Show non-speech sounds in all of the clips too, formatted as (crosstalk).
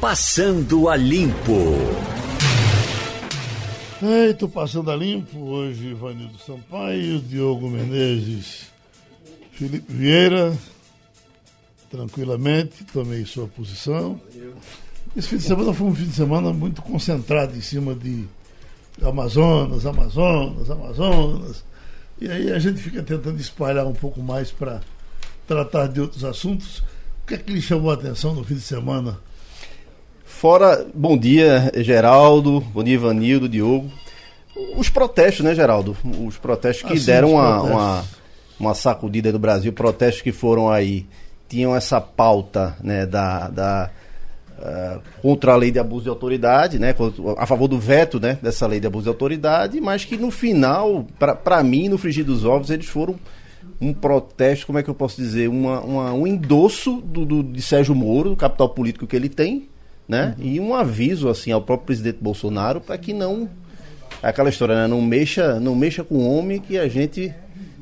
Passando a Limpo. Eita, passando a limpo hoje, Ivanildo Sampaio, Diogo Menezes, Felipe Vieira, tranquilamente, tomei sua posição. Esse fim de semana foi um fim de semana muito concentrado em cima de Amazonas, Amazonas, Amazonas. E aí a gente fica tentando espalhar um pouco mais para tratar de outros assuntos. O que é que lhe chamou a atenção no fim de semana? Fora, bom dia, Geraldo, bom dia, Ivanildo, Diogo. Os protestos, né, Geraldo? Os protestos que Ah, sim, deram uma, uma, uma sacudida no Brasil, protestos que foram aí, tinham essa pauta, né, da. da ah, contra a lei de abuso de autoridade, né, a favor do veto, né, dessa lei de abuso de autoridade, mas que no final, para mim, no frigir dos ovos, eles foram um protesto, como é que eu posso dizer, uma, uma- um endosso do, do- de Sérgio Moro, do capital político que ele tem, né? E um aviso assim ao próprio presidente Bolsonaro para que não aquela história, né? Não mexa, não mexa com o homem que a gente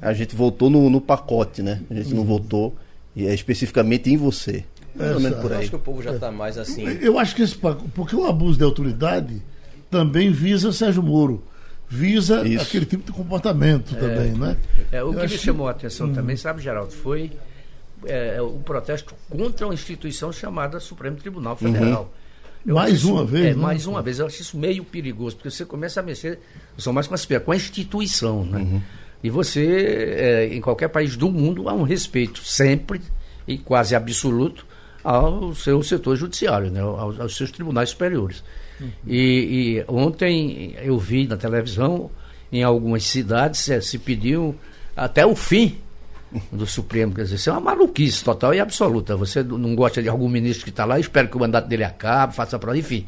a gente votou no, no pacote, né? A gente não votou e é especificamente em você. Ou menos por Eu aí. acho que o povo já está mais assim. Eu acho que esse porque o abuso de autoridade também visa Sérgio Moro, visa Isso. aquele tipo de comportamento também, né? É, o Eu que me chamou a atenção também, sabe, Geraldo, foi é, o protesto contra uma instituição chamada Supremo Tribunal Federal. Eu Mais acho isso- uma vez, É, né? mais uma vez. Eu acho isso meio perigoso, porque você começa a mexer, sou mais com, as, com a instituição, né? E você, é, em qualquer país do mundo, há um respeito sempre e quase absoluto ao seu setor judiciário, né? aos, aos seus tribunais superiores. E, e ontem eu vi na televisão, em algumas cidades, eh, se pediu até o fim do Supremo. Quer dizer, isso é uma maluquice total e absoluta. Você não gosta de algum ministro que está lá, espera que o mandato dele acabe, faça para enfim.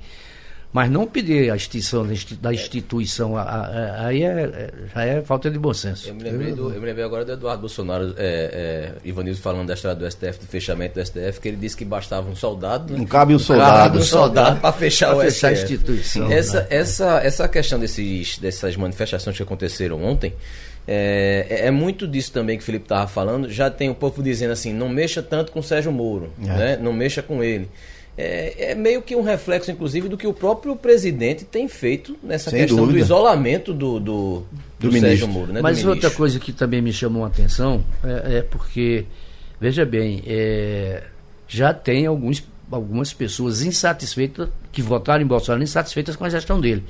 Mas não pedir a extinção da insti- da instituição, aí é, é- já é falta de bom senso. Eu me lembrei, do- eu me lembrei agora do Eduardo Bolsonaro, é, é, Ivanildo falando da história do STF, do fechamento do STF, que ele disse que bastava um soldado. Não cabe Cabe soldado. um soldado para fechar Pra o fechar a STF. instituição, Essa, né? essa, essa questão desses, dessas manifestações que aconteceram ontem. É, é- é muito disso também que o Felipe estava falando. Já tem o povo dizendo assim: não mexa tanto com o Sérgio Moro, É. né? não mexa com ele. É, é meio que um reflexo, inclusive, do que o próprio presidente tem feito nessa Sem questão dúvida. do isolamento do, do, do, Do Sérgio ministro. Moro. Né? do Mas outra coisa que também me chamou a atenção é, é porque, veja bem, é, já tem alguns, algumas pessoas insatisfeitas, que votaram em Bolsonaro insatisfeitas com a gestão dele.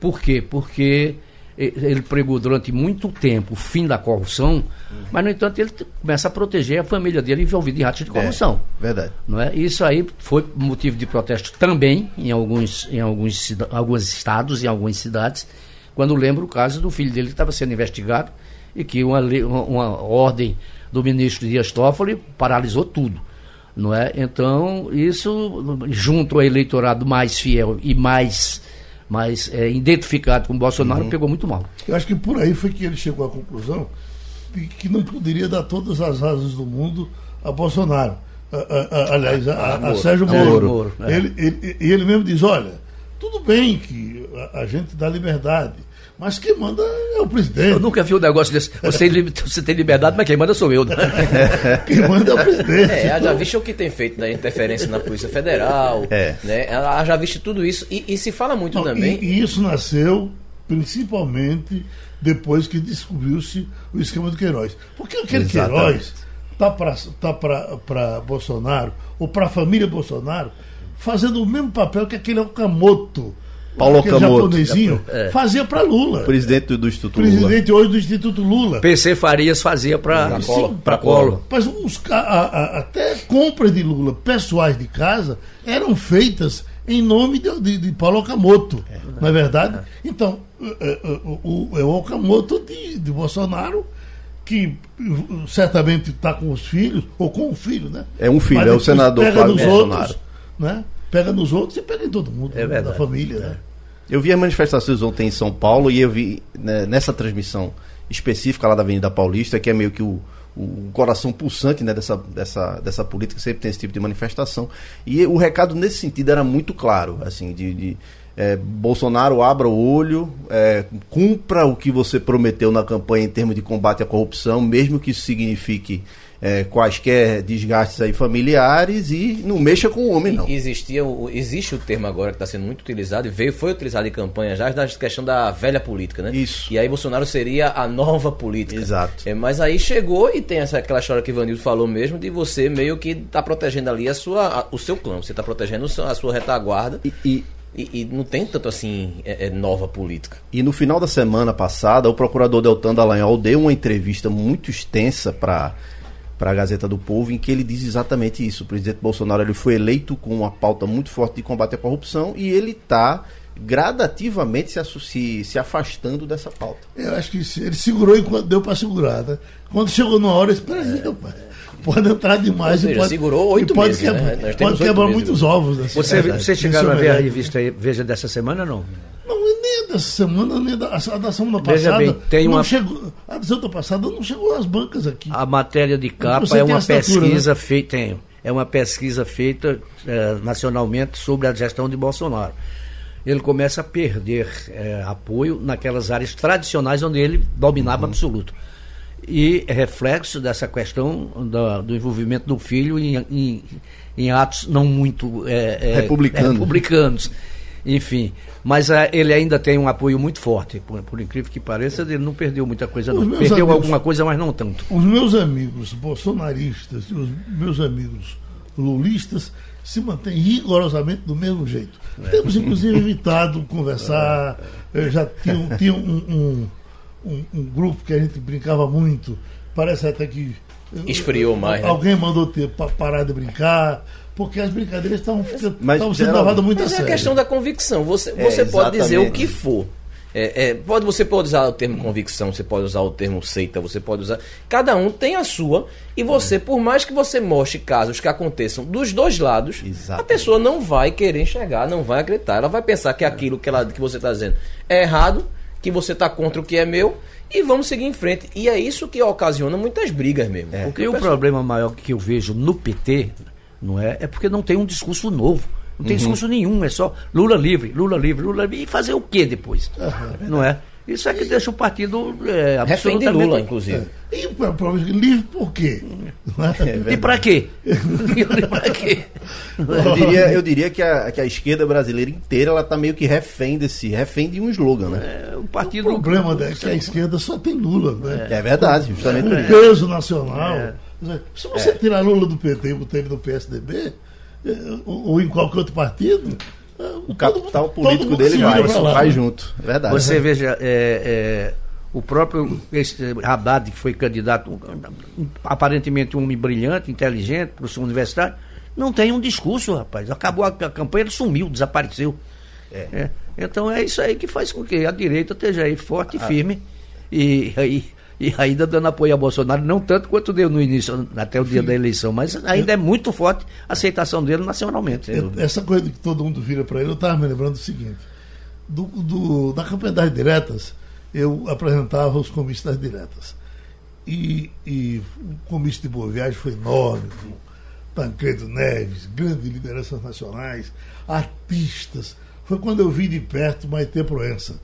Por quê? Porque ele pregou durante muito tempo o fim da corrupção, mas, no entanto, ele começa a proteger a família dele envolvida em atos de corrupção. Verdade. Não é? Isso aí foi motivo de protesto também em alguns, em alguns, alguns estados, em algumas cidades, quando lembro o caso do filho dele que estava sendo investigado e que uma, lei- uma, uma ordem do ministro Dias Toffoli paralisou tudo. Não é? Então, isso, junto ao eleitorado mais fiel e mais, mais eh, identificado com o Bolsonaro, pegou muito mal. Eu acho que por aí foi que ele chegou à conclusão de que não poderia dar todas as asas do mundo a Bolsonaro. A- a- a- aliás, a, a- a Sérgio É, Moro. Moro, é. ele, ele, e ele mesmo diz, olha, tudo bem que a, a gente dá liberdade, mas quem manda é o presidente. Eu nunca vi um negócio desse. Você você tem liberdade, mas quem manda sou eu. Né? (laughs) Quem manda é o presidente. É, ela já visto o que tem feito da interferência na Polícia Federal. É. Né? Já visto tudo isso. E, e se fala muito Não, também. E, e isso nasceu principalmente depois que descobriu-se o esquema do Queiroz. Porque aquele Exatamente. Queiroz tá para tá para Bolsonaro ou para a família Bolsonaro fazendo o mesmo papel que aquele Okamoto, Paulo aquele Okamoto. japonesinho, fazia para Lula. Presidente do, Instituto Lula. Presidente hoje do Instituto Lula. PC Farias fazia para para Colo. Mas ca- a- a- até compras de Lula pessoais de casa eram feitas em nome de, de, de Paulo Okamoto, não é verdade? Então, eh, eh, o, o, é o Okamoto de, de Bolsonaro, que eh, certamente está com os filhos, ou com o filho, né? É um filho, Mas é o senador pega Flávio nos Bolsonaro. outros, né? Pega nos outros e pega em todo mundo, É né? verdade. da família, né? Eu vi as manifestações ontem em São Paulo e eu vi né, nessa transmissão específica lá da Avenida Paulista, que é meio que o, o coração pulsante né, dessa, dessa, dessa política, sempre tem esse tipo de manifestação. E o recado nesse sentido era muito claro, assim, de, de é, Bolsonaro abra o olho, é, cumpra o que você prometeu na campanha em termos de combate à corrupção, mesmo que isso signifique é, quaisquer desgastes aí familiares e não mexa com o homem, não. Existia, existe o termo agora que está sendo muito utilizado e veio, foi utilizado em campanha já, da questão da velha política, né? Isso. E aí Bolsonaro seria a nova política. Exato. É, mas aí chegou e tem essa, aquela história que o Ivanildo falou mesmo, de você meio que tá protegendo ali a sua, a- o seu clã, você tá protegendo a sua retaguarda. E, e- E, e não tem tanto assim é, é nova política. E no final da semana passada, o procurador Deltan Dallagnol deu uma entrevista muito extensa para para a Gazeta do Povo, em que ele diz exatamente isso. O presidente Bolsonaro ele foi eleito com uma pauta muito forte de combate à corrupção e ele está gradativamente se, se, se afastando dessa pauta. Eu acho que ele segurou enquanto deu para segurar. Né? Quando chegou numa hora, espera aí, rapaz. Pode entrar demais. Ou e seja, pode, segurou oito e pode meses, quebrar, né? Nós temos pode quebrar muitos ovos. nessa Você, verdade. você chegaram a é ver a verdade. revista Veja dessa semana não? Não, nem dessa semana, nem da, a da semana Veja passada. bem, tem uma- chegou, a da semana passada não chegou às bancas aqui. A matéria de capa é tem uma assinatura, pesquisa feita, tenho, é uma pesquisa feita eh, nacionalmente sobre a gestão de Bolsonaro. Ele começa a perder eh, apoio naquelas áreas tradicionais onde ele dominava Uhum. absoluto. E é reflexo dessa questão da- do envolvimento do filho em, em- em atos não muito eh, eh, Republicanos. republicanos. Enfim, mas eh, ele ainda tem um apoio muito forte. Por, por incrível que pareça, ele não perdeu muita coisa, Os não. Perdeu amigos- alguma coisa, mas não tanto. Os meus amigos bolsonaristas e os meus amigos lulistas se mantêm rigorosamente do mesmo jeito. Temos, inclusive, (laughs) evitado conversar. Eu já tinha, tinha um, um, um- um grupo que a gente brincava muito. Parece até que. Esfriou mais, né? Alguém mandou ter, pa- parar de brincar, porque as brincadeiras estavam estavam sendo levadas muito a Mas é a sério. questão da convicção. Você, É, você pode dizer o que for. É, é, pode, você pode usar o termo convicção, você pode usar o termo seita, você pode usar. Cada um tem a sua. E você, por mais que você mostre casos que aconteçam dos dois lados, Exatamente. a pessoa não vai querer enxergar, não vai acreditar. Ela vai pensar que aquilo que, ela, que você está dizendo é errado, que você está contra o que é meu, e vamos seguir em frente. E é isso que ocasiona muitas brigas mesmo. Porque E o pessoal- problema maior que eu vejo no PT, não é? É porque não tem um discurso novo. Não tem discurso nenhum, é só Lula livre, Lula livre, Lula livre. E fazer o quê depois? Não é? Isso é que deixa o partido é, refém de absolutamente... Lula, inclusive. E o problema é que livre por quê? Não é? (laughs) E pra quê? (laughs) e pra quê? Eu diria, eu diria que, a, que a esquerda brasileira inteira ela tá meio que refém desse, refém de um slogan, né? É, o O partido... problema é que a esquerda só tem Lula, né? É, verdade, justamente o peso nacional. É. Dizer, Se você tirar Lula do PT e botar ele no PSDB, eh, ou em qualquer outro partido, eh, O capital mundo- político dele vai, lá, vai né? junto. É verdade. Você veja, é, é, o próprio esse, eh, Haddad, que foi candidato, aparentemente um homem brilhante, inteligente, professor universitário, não tem um discurso, rapaz. Acabou a, a campanha, ele sumiu, desapareceu. É. Então é isso aí que faz com que a direita esteja aí forte e firme e, aí e ainda dando apoio a Bolsonaro, não tanto quanto deu no início, até o dia da eleição, mas ainda é muito forte a aceitação dele nacionalmente. sem dúvida. Essa coisa que todo mundo vira para ele, eu estava me lembrando do seguinte: do, do, da campanha das diretas, eu apresentava os comícios das diretas. E, e o comício de Boa Viagem foi enorme, com Tancredo Neves, grandes lideranças nacionais, artistas. Foi quando eu vi de perto Maite Proença.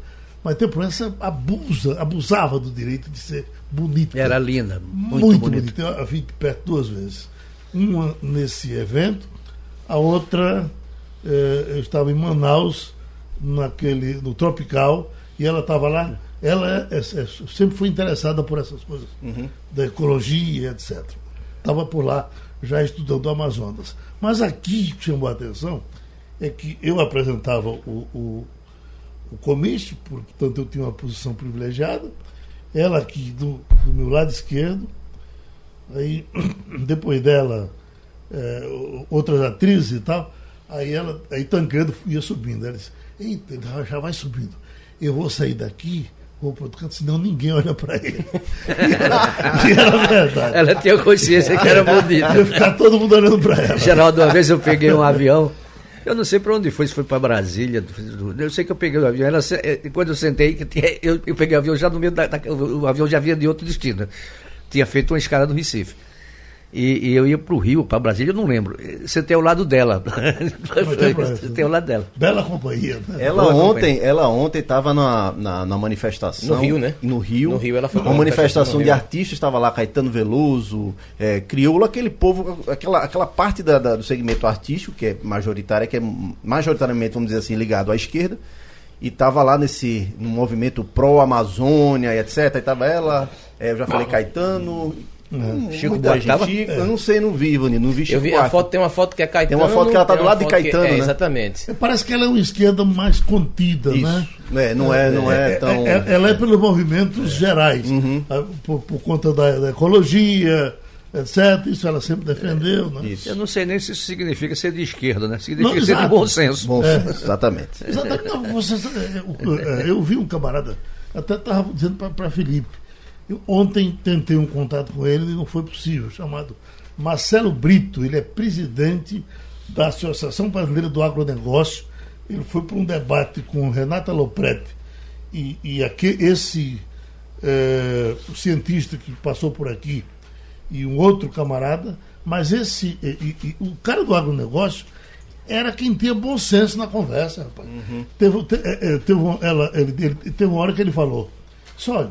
Maite Proença abusa, abusava do direito de ser bonita. Era linda, muito, Muito, bonita. bonita. Eu a vi de perto duas vezes. Uma nesse evento, a outra eh, eu estava em Manaus, naquele, no Tropical, e ela estava lá. Ela é- é- é- sempre foi interessada por essas coisas, da ecologia, etc. Estava por lá já estudando o Amazonas. Mas aqui chamou a atenção é que eu apresentava o, o, o comício, portanto eu tinha uma posição privilegiada, ela aqui do, do meu lado esquerdo, aí (clears throat) depois dela o- outras atrizes e tal, aí ela, aí Tancredo ia subindo, ela disse, eita, ele já- já vai subindo, eu vou sair daqui, vou para outro canto, senão ninguém olha para ele. (laughs) e, era, e era verdade. Ela tinha consciência que era bonita. Ia ficar todo mundo olhando para ela. Geraldo, uma vez eu peguei um avião, eu não sei para onde foi, se foi para Brasília, eu sei que eu peguei o avião, se- eh, quando eu sentei, eu, peguei o avião já no meio da, da- o avião já vinha de outro destino, tinha feito uma escala do Recife. E, e eu ia para o Rio, para Brasília, eu não lembro. Você tem o lado dela. (laughs) Você tem o lado dela. Bela companhia. Né? Ela Boa ontem, companhia. ela ontem estava na, na, na, manifestação. No Rio, né? No Rio. No Rio ela foi. Uma manifestação de artistas, estava lá Caetano Veloso, é, Crioulo, aquele povo, aquela, aquela parte da, da, do segmento artístico, que é majoritária, que é majoritariamente, vamos dizer assim, ligado à esquerda e estava lá nesse no movimento pró-Amazônia e etc. E tava ela, é, eu já falei Caetano. Hum, Chico Buarque tava? Chico, Eu não sei, não vi, Ivani, não vi Chico Eu vi a foto, tem uma foto que é Caetano. Tem uma foto que ela tá do lado de Caetano, que, é, né? Exatamente. Parece que ela é uma esquerda mais contida, Isso. né? É, não é, não é, é tão. É, ela é pelos movimentos gerais, uhum. por, por, conta da, da ecologia, etc. Isso ela sempre defendeu. Né? Isso. Eu não sei nem se isso significa ser de esquerda, né? Significa não, ser de bom senso. Bom é. exatamente. exatamente. Não, você, eu, eu, vi um camarada, até estava dizendo para Felipe. Eu, ontem tentei um contato com ele e não foi possível, chamado Marcelo Brito, ele é presidente da Associação Brasileira do Agronegócio. Ele foi para um debate com Renata Lopretti e, e aqui, esse é, cientista que passou por aqui, e um outro camarada, mas esse e, e, o cara do agronegócio era quem tinha bom senso na conversa, rapaz. Uhum. Teve, te, é, é, teve, ela, ele, ele, teve uma hora que ele falou: olha,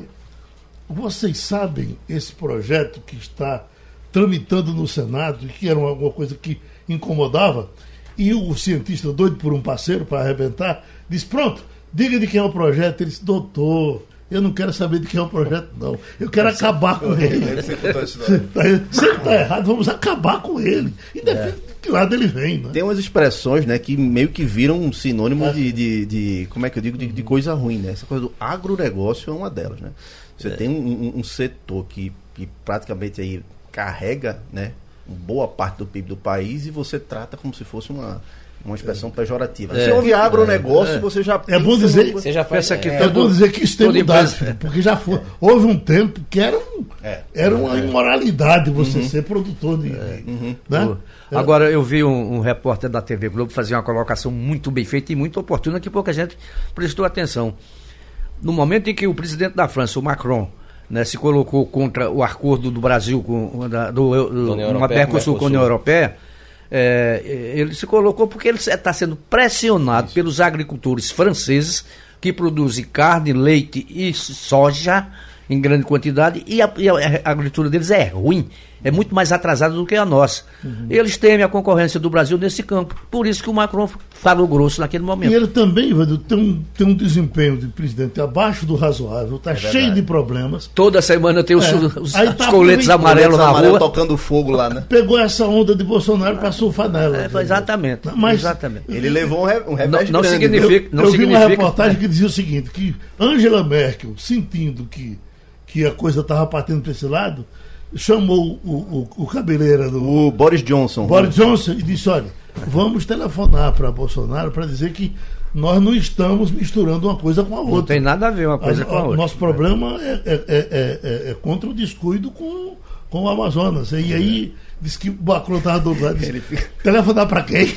vocês sabem esse projeto que está tramitando no Senado e que era alguma coisa que incomodava? E o cientista, doido por um parceiro para arrebentar, disse: pronto, diga de quem é o projeto. Ele disse: doutor, eu não quero saber de quem é o projeto, não. Eu quero Você acabar com ele. Se ele está errado, vamos acabar com ele. E depende é. de que lado ele vem. Né? Tem umas expressões né, que meio que viram um sinônimo é. de, de, de, Como é que eu digo? De, de, coisa ruim, né? Essa coisa do agronegócio é uma delas, né? Você é. tem um, um, setor que, que praticamente aí carrega né, boa parte do PIB do país e você trata como se fosse uma uma expressão pejorativa. É, Se houve agronegócio, é, você já é bom dizer, você já faz, que é, é bom dizer que isso tem mudado, porque já foi, houve um tempo que era, um, é. era uma imoralidade você uhum. ser produtor de, uhum. né? Agora eu vi um, um, repórter da TV Globo fazer uma colocação muito bem feita e muito oportuna que pouca gente prestou atenção. No momento em que o presidente da França, o Macron, né, se colocou contra o acordo do Brasil com da, do, do, Mercosul com a União Europeia é, ele se colocou porque ele está sendo pressionado Isso. pelos agricultores franceses que produzem carne, leite e soja em grande quantidade e a, e a agricultura deles é ruim é muito mais atrasada do que a nossa. Uhum. Eles temem a concorrência do Brasil nesse campo. Por isso que o Macron falou grosso naquele momento. E ele também, Ivanildo, tem um, tem um desempenho de presidente abaixo do razoável, está é cheio de problemas. Toda semana tem os, é. os, os tá coletes amarelos na amarelo rua. tocando fogo lá, né? Pegou essa onda de Bolsonaro para surfar nela. É, exatamente. Mas, exatamente. Ele levou um, revés não, não significa, não eu, significa... vi uma reportagem que dizia o seguinte, que Angela Merkel, sentindo que, que a coisa estava partindo para esse lado, chamou o, o, o cabeleira do. O Boris Johnson. Boris Johnson e disse: olha, vamos telefonar para Bolsonaro para dizer que nós não estamos misturando uma coisa com a outra. Não tem nada a ver uma coisa a, com a outra. Nosso problema é, é, é, é, é contra o descuido com, com o Amazonas. E aí Diz que o Macron estava do lado. Disse, fica... Telefonar para quem? (laughs)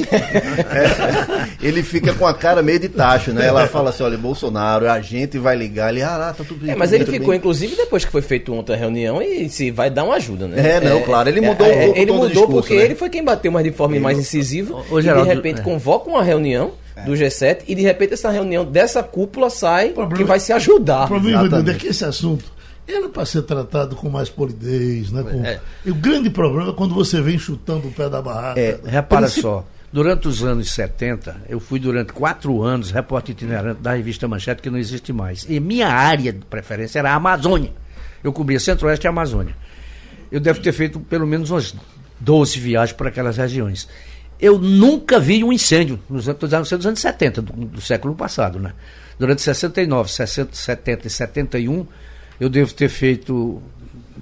É, ele fica com a cara meio de tacho, né? Ela fala assim: olha, Bolsonaro, a gente vai ligar. Ele, ah, lá, tá tudo bem. É, mas ele ficou, bem. inclusive, depois que foi feita ontem a reunião, e se vai dar uma ajuda, né? É, não, é, claro. Ele mudou é, um Ele mudou discurso, porque né? ele foi quem bateu mais de forma ele mais incisiva. O, o Geraldo, e de repente é. convoca uma reunião do G7 e de repente essa reunião dessa cúpula sai problema, que vai se ajudar. O problema é que esse assunto era para ser tratado com mais polidez. Né? Com... É. E o grande problema é quando você vem chutando o pé da barraca. É, repara só, durante os anos 70, eu fui durante quatro anos repórter itinerante da revista Manchete, que não existe mais. E minha área de preferência era a Amazônia. Eu cobria Centro-Oeste e Amazônia. Eu devo ter feito pelo menos umas 12 viagens para aquelas regiões. Eu nunca vi um incêndio nos anos, nos anos 70 do, do século passado. Né? Durante 69, 60, 70 e 71 eu devo ter feito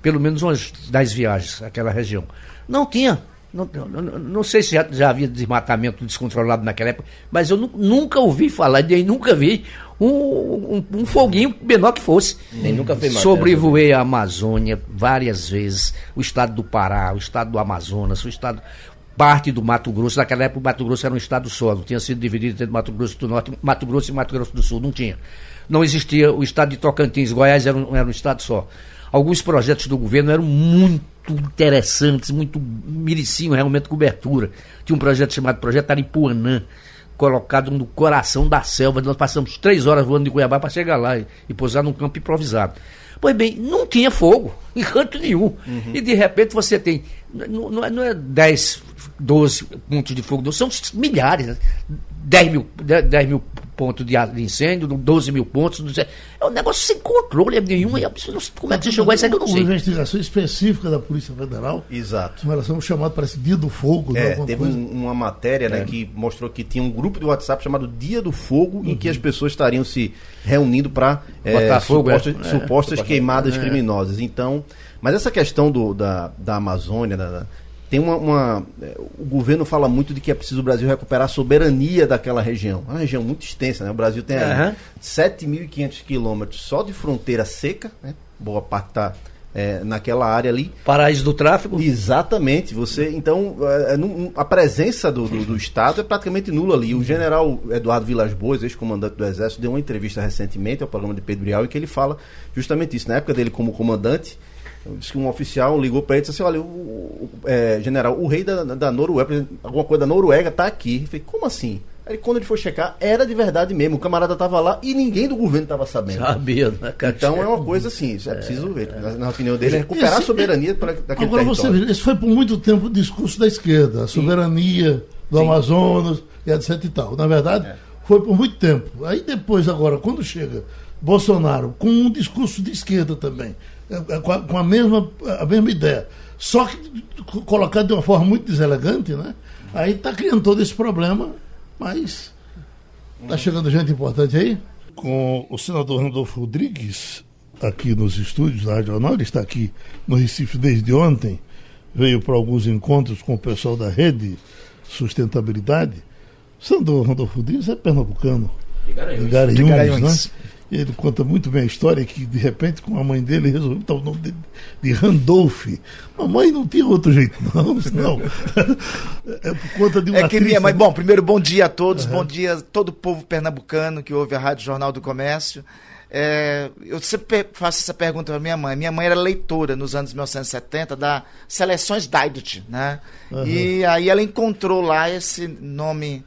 pelo menos umas 10 viagens àquela região. Não tinha. Não, não, não sei se já, já, havia desmatamento descontrolado naquela época, mas eu nunca ouvi falar, nem nunca vi um, um, um foguinho menor que fosse. Nem nunca foi Sobrevoei a Amazônia várias vezes, o estado do Pará, o estado do Amazonas, o estado parte do Mato Grosso. Naquela época o Mato Grosso era um estado só, não tinha sido dividido entre Mato Grosso do Norte, Mato Grosso e Mato Grosso do Sul, não tinha não existia o estado de Tocantins, Goiás era um, era um estado só. Alguns projetos do governo eram muito interessantes, muito mereciam realmente cobertura. Tinha um projeto chamado Projeto Aripuanã, colocado no coração da selva. Nós passamos três horas voando de Cuiabá para chegar lá e, e pousar num campo improvisado. Pois bem, não tinha fogo, (laughs) em canto nenhum. Uhum. E de repente você tem, não, não, é, não é 10, 12 pontos de fogo, não, são milhares. Né? 10 mil, 10 mil pontos de incêndio, 12 mil pontos. É um negócio sem controle nenhum. Absurdo. Como é que você chegou a isso aí que eu não sei. Uma investigação específica da Polícia Federal. Exato. Com relação ao chamado, parece Dia do Fogo. É, né, teve um, uma matéria né, é. que mostrou que tinha um grupo de WhatsApp chamado Dia do Fogo, uhum. em que as pessoas estariam se reunindo para é, supostas, é. supostas queimadas criminosas. Então, mas essa questão do, da, da Amazônia, da, tem uma, uma, é, O governo fala muito de que é preciso o Brasil recuperar a soberania daquela região. É uma região muito extensa, né? O Brasil tem uhum. 7.500 quilômetros só de fronteira seca, né? Boa parte está é, naquela área ali. Paraíso do tráfego? Exatamente. Você, então, é, é a presença do, do, do, Estado é praticamente nula ali. O general Eduardo Vilas Boas, ex-comandante do Exército, deu uma entrevista recentemente ao programa de Pedro Bial em que ele fala justamente isso. Na época dele como comandante, Diz que um oficial ligou para ele e disse assim: olha, o, o é, general, o rei da, da Noruega, alguma coisa da Noruega tá aqui. Eu falei, como assim? Aí quando ele foi checar, era de verdade mesmo. O camarada tava lá e ninguém do governo tava sabendo. Sabia, né, Então é uma coisa assim, isso é, é preciso ver. É, na, opinião dele, é recuperar esse, a soberania para daquele Agora território. você vê, esse foi por muito tempo o discurso da esquerda, a soberania Sim. do Sim. Amazonas e etc e tal. Na verdade, é. foi por muito tempo. Aí depois, agora, quando chega Bolsonaro com um discurso de esquerda também, é, é, com a, com a, mesma, a mesma ideia. Só que colocado de uma forma muito deselegante, né? Aí está criando todo esse problema, mas está chegando gente importante aí. Com o senador Randolfo Rodrigues, aqui nos estúdios da Rádio ele está aqui no Recife desde ontem, veio para alguns encontros com o pessoal da rede Sustentabilidade. O senador Randolfo Rodrigues é pernambucano. De Garanhuns, de Garanhuns, de Garanhuns. Né? Ele conta muito bem a história que, de repente, com a mãe dele, resolveu botar o nome dele de Randolph. Mamãe não tinha outro jeito, não. não. (laughs) É por conta de uma. É que minha mãe. Bom, primeiro, bom dia a todos, uhum. bom dia a todo o povo pernambucano que ouve a Rádio Jornal do Comércio. É, eu sempre faço essa pergunta para minha mãe. Minha mãe era leitora nos anos 1970 da Seleções Daidet, né? Uhum. E aí ela encontrou lá esse nome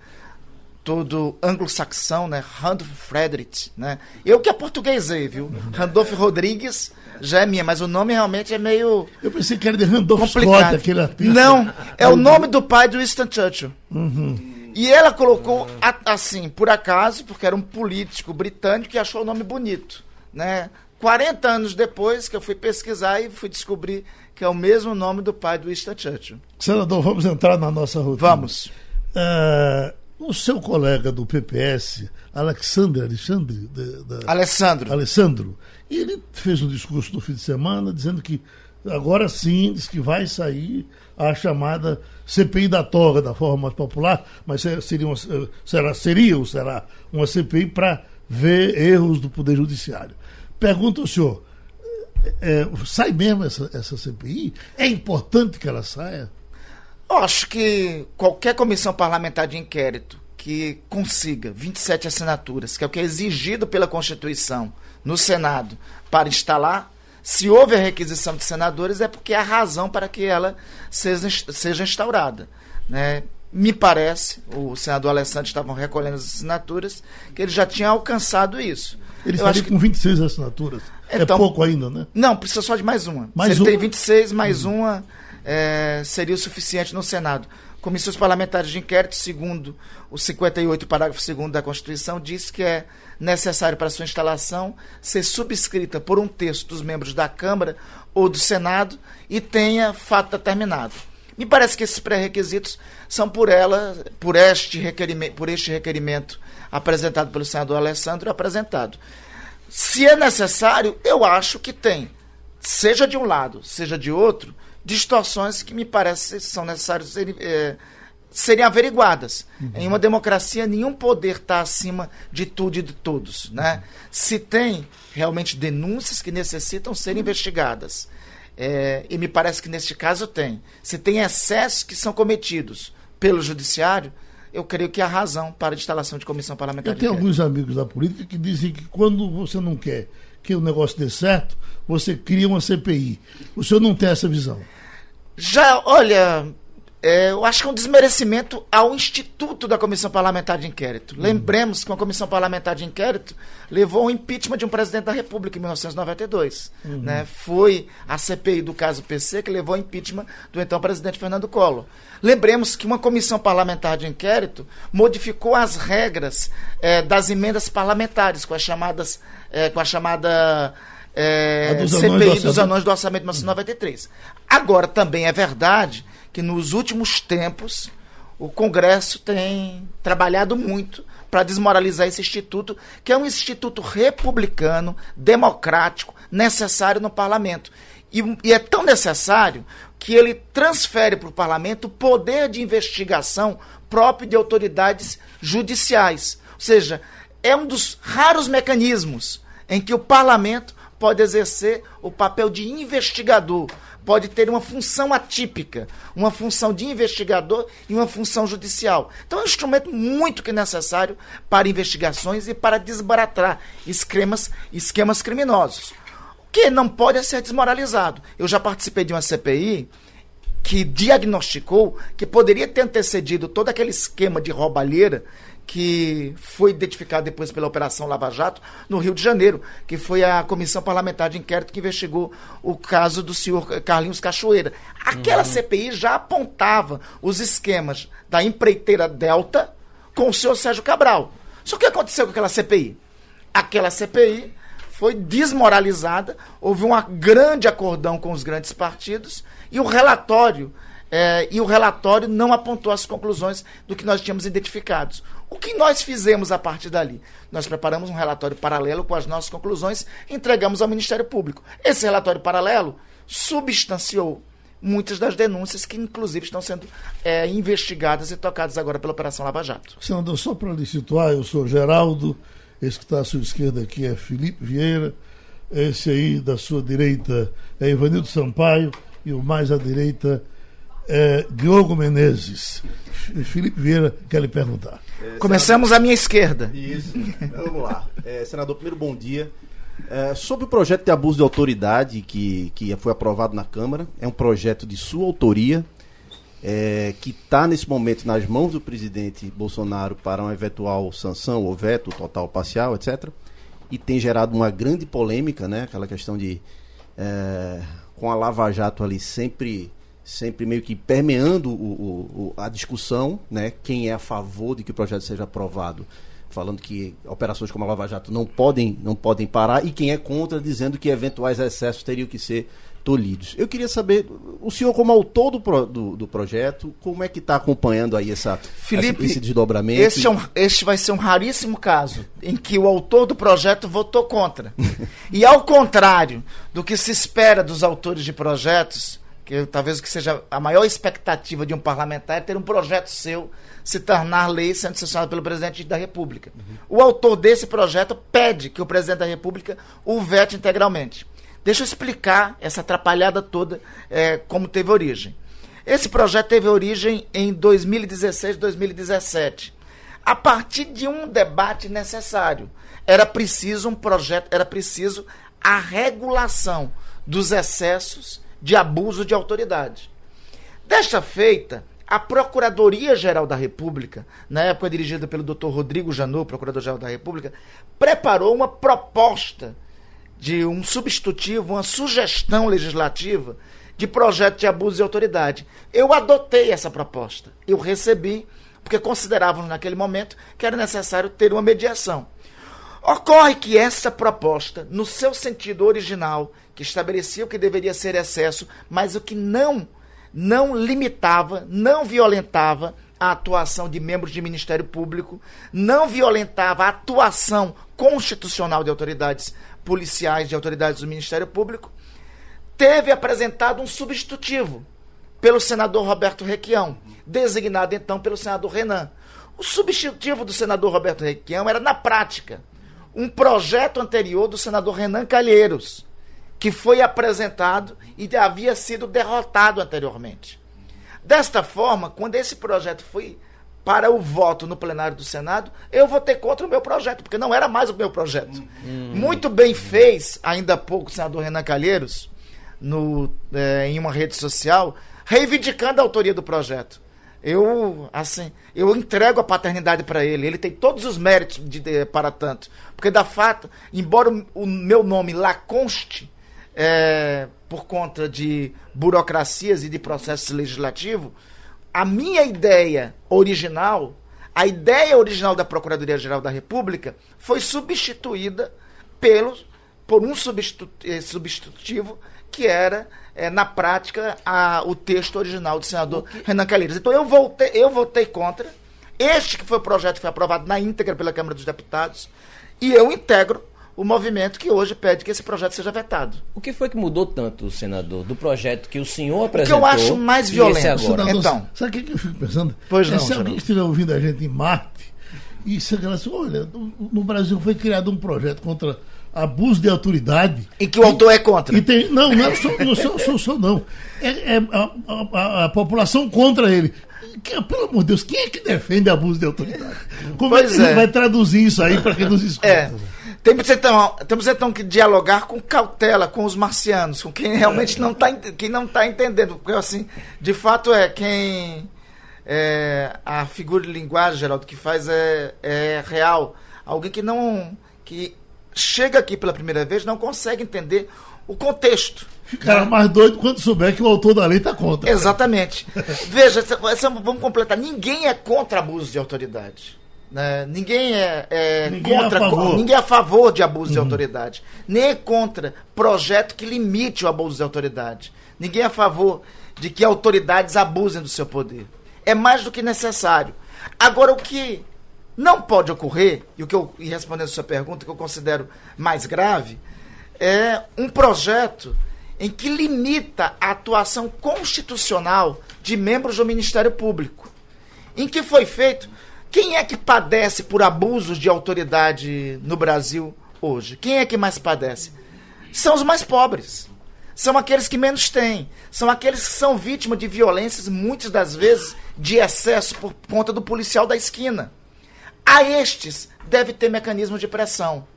todo anglo-saxão, né? Randolph Frederick, né? Eu que é portuguesei, viu? Randolph Rodrigues já é minha, mas o nome realmente é meio Eu pensei que era de Randolph complicado. Scott, aquele artista. Não, é o nome do pai do Winston Churchill. Uhum. E ela colocou assim, por acaso, porque era um político britânico que achou o nome bonito, né? 40 anos depois que eu fui pesquisar e fui descobrir que é o mesmo nome do pai do Winston Churchill. Senador, vamos entrar na nossa rotina. Vamos. Uh, o seu colega do PPS, Alexandre Alexandre, da, Alessandro. Alessandro, ele fez um discurso no fim de semana dizendo que agora sim diz que vai sair a chamada CPI da toga, da forma mais popular, mas seria, uma, será, seria ou será uma CPI para ver erros do Poder Judiciário. Pergunta ao senhor, é, sai mesmo essa, essa CPI? É importante que ela saia? Eu acho que qualquer comissão parlamentar de inquérito que consiga 27 assinaturas, que é o que é exigido pela Constituição no Senado para instalar, se houve a requisição de senadores, é porque há razão para que ela seja, seja instaurada. Né? Me parece, o senador Alessandro estava recolhendo as assinaturas, que ele já tinha alcançado isso. Ele estaria com 26 assinaturas. É então, é pouco ainda, né? Não, precisa só de mais uma. Mais Se ele tem 26, mais hum. uma é, seria o suficiente no Senado. Comissões parlamentares de inquérito, segundo o 58, parágrafo 2 da Constituição, diz que é necessário para sua instalação ser subscrita por um terço dos membros da Câmara ou do Senado e tenha fato determinado. Me parece que esses pré-requisitos são por ela, por este requerimento, por este requerimento apresentado pelo senador Alessandro apresentado. Se é necessário, eu acho que tem, seja de um lado, seja de outro, distorções que me parece são necessárias serem, é, serem averiguadas. Uhum. Em uma democracia, nenhum poder está acima de tudo e de todos. Né? Uhum. Se tem realmente denúncias que necessitam ser uhum. investigadas, é, e me parece que neste caso tem, se tem excessos que são cometidos pelo judiciário, eu creio que há razão para a instalação de comissão parlamentar. Eu tenho alguns amigos da política que dizem que quando você não quer que o negócio dê certo, você cria uma CPI. O senhor não tem essa visão? Já, olha, é, eu acho que é um desmerecimento ao Instituto da Comissão Parlamentar de Inquérito. Uhum. Lembremos que uma Comissão Parlamentar de Inquérito levou ao impeachment de um presidente da República em 1992. Uhum. Né? Foi a CPI do caso PC que levou ao impeachment do então presidente Fernando Collor. Lembremos que uma comissão parlamentar de inquérito modificou as regras é, das emendas parlamentares com as chamadas, é, com a chamada é, dos CPI dos anões do orçamento de 1993. Agora também é verdade que nos últimos tempos o Congresso tem trabalhado muito para desmoralizar esse instituto, que é um instituto republicano, democrático, necessário no parlamento. E, e é tão necessário que ele transfere para o parlamento o poder de investigação próprio de autoridades judiciais. Ou seja, é um dos raros mecanismos em que o parlamento pode exercer o papel de investigador, pode ter uma função atípica, uma função de investigador e uma função judicial. Então é um instrumento muito que necessário para investigações e para desbaratar esquemas, esquemas criminosos. O que não pode é ser desmoralizado. Eu já participei de uma CPI que diagnosticou que poderia ter antecedido todo aquele esquema de roubalheira que foi identificado depois pela Operação Lava Jato no Rio de Janeiro, que foi a comissão parlamentar de inquérito que investigou o caso do senhor Carlinhos Cachoeira. Aquela uhum. CPI já apontava os esquemas da empreiteira Delta com o senhor Sérgio Cabral. Só que o que aconteceu com aquela CPI? Aquela CPI foi desmoralizada, houve um grande acordão com os grandes partidos e o relatório é, e o relatório não apontou as conclusões do que nós tínhamos identificados. O que nós fizemos a partir dali? Nós preparamos um relatório paralelo com as nossas conclusões entregamos ao Ministério Público. Esse relatório paralelo substanciou muitas das denúncias que, inclusive, estão sendo é, investigadas e tocadas agora pela Operação Lava Jato. Senador, só para lhe situar, eu sou Geraldo, esse que está à sua esquerda aqui é Felipe Vieira, esse aí da sua direita é Ivanildo Sampaio e o mais à direita é Diogo Menezes. Felipe Vieira quer lhe perguntar. É, Começamos senador... à minha esquerda. Isso. Vamos lá. É, senador, primeiro bom dia. É, sobre o projeto de abuso de autoridade que, que foi aprovado na Câmara, é um projeto de sua autoria, é, que está nesse momento nas mãos do presidente Bolsonaro para uma eventual sanção ou veto total parcial, etc. E tem gerado uma grande polêmica, né? Aquela questão de. É, com a Lava Jato ali sempre sempre meio que permeando o, o, a discussão, né? Quem é a favor de que o projeto seja aprovado, falando que operações como a Lava Jato não podem, não podem parar, e quem é contra, dizendo que eventuais excessos teriam que ser tolhidos. Eu queria saber, o senhor como autor do, pro, do, do projeto, como é que está acompanhando aí essa, Felipe, esse desdobramento? Este, é um, este vai ser um raríssimo caso em que o autor do projeto votou contra. (laughs) e ao contrário do que se espera dos autores de projetos, que talvez o que seja a maior expectativa de um parlamentar é ter um projeto seu se tornar lei sendo sancionado pelo presidente da República. Uhum. O autor desse projeto pede que o presidente da República o vete integralmente. Deixa eu explicar essa atrapalhada toda, é, como teve origem. Esse projeto teve origem em 2016, 2017. A partir de um debate necessário. Era preciso um projeto, era preciso a regulação dos excessos de abuso de autoridade. Desta feita, a Procuradoria-Geral da República, na época dirigida pelo Dr. Rodrigo Janot, Procurador-Geral da República, preparou uma proposta de um substitutivo, uma sugestão legislativa de projeto de abuso de autoridade. Eu adotei essa proposta. Eu recebi, porque considerávamos naquele momento que era necessário ter uma mediação. Ocorre que essa proposta, no seu sentido original, que estabelecia o que deveria ser excesso, mas o que não não limitava, não violentava a atuação de membros de Ministério Público, não violentava a atuação constitucional de autoridades policiais, de autoridades do Ministério Público, teve apresentado um substitutivo pelo senador Roberto Requião, designado então pelo senador Renan. O substitutivo do senador Roberto Requião era, na prática, um projeto anterior do senador Renan Calheiros, que foi apresentado e havia sido derrotado anteriormente. Desta forma, quando esse projeto foi para o voto no plenário do Senado, eu votei contra o meu projeto, porque não era mais o meu projeto. Hum. Muito bem fez, ainda há pouco, o senador Renan Calheiros, no, é, em uma rede social, reivindicando a autoria do projeto. Eu, assim, eu entrego a paternidade para ele. Ele tem todos os méritos de, de, para tanto. Porque, da fato, embora o, o meu nome lá conste, é, por conta de burocracias e de processo legislativo, a minha ideia original, a ideia original da Procuradoria-Geral da República, foi substituída pelo, por um eh, substitutivo que era, é, na prática, a, o texto original do senador Renan Calheiros. Então eu voltei, eu votei contra. Este que foi o projeto que foi aprovado na íntegra pela Câmara dos Deputados. E eu integro o movimento que hoje pede que esse projeto seja vetado. O que foi que mudou tanto, senador, do projeto que o senhor apresentou? O que eu acho mais violento. Agora? Senador, então, sabe o que eu fico pensando? Pois é, não, se alguém estiver ouvindo a gente em Marte e se assim, olha, no Brasil foi criado um projeto contra abuso de autoridade. E que o autor é contra. E tem, não, não, sou, não sou, sou, sou não. É, é a, a, a, população contra ele. Que, pelo amor de Deus, quem é que defende abuso de autoridade? Como pois é que é. ele vai traduzir isso aí para quem nos escuta? É. Temos então, temos então que dialogar com cautela com os marcianos, com quem realmente não está quem não tá entendendo, porque assim, de fato é quem é, a figura de linguagem, Geraldo, que faz é, é real, alguém que não que chega aqui pela primeira vez não consegue entender o contexto. Ficará né? mais doido quando souber que o autor da lei está contra. Exatamente. (laughs) Veja, essa, vamos completar. Ninguém é contra abuso de autoridade. Né? Ninguém é, é ninguém é contra, é ninguém é a favor de abuso uhum. de autoridade, nem é contra projeto que limite o abuso de autoridade. Ninguém é a favor de que autoridades abusem do seu poder. É mais do que necessário. Agora, o que não pode ocorrer, e o que eu, e respondendo a sua pergunta, que eu considero mais grave, é um projeto em que limita a atuação constitucional de membros do Ministério Público. Em que foi feito quem é que padece por abusos de autoridade no Brasil hoje? Quem é que mais padece? São os mais pobres. São aqueles que menos têm. São aqueles que são vítimas de violências, muitas das vezes de excesso por conta do policial da esquina. A estes deve ter mecanismo de pressão.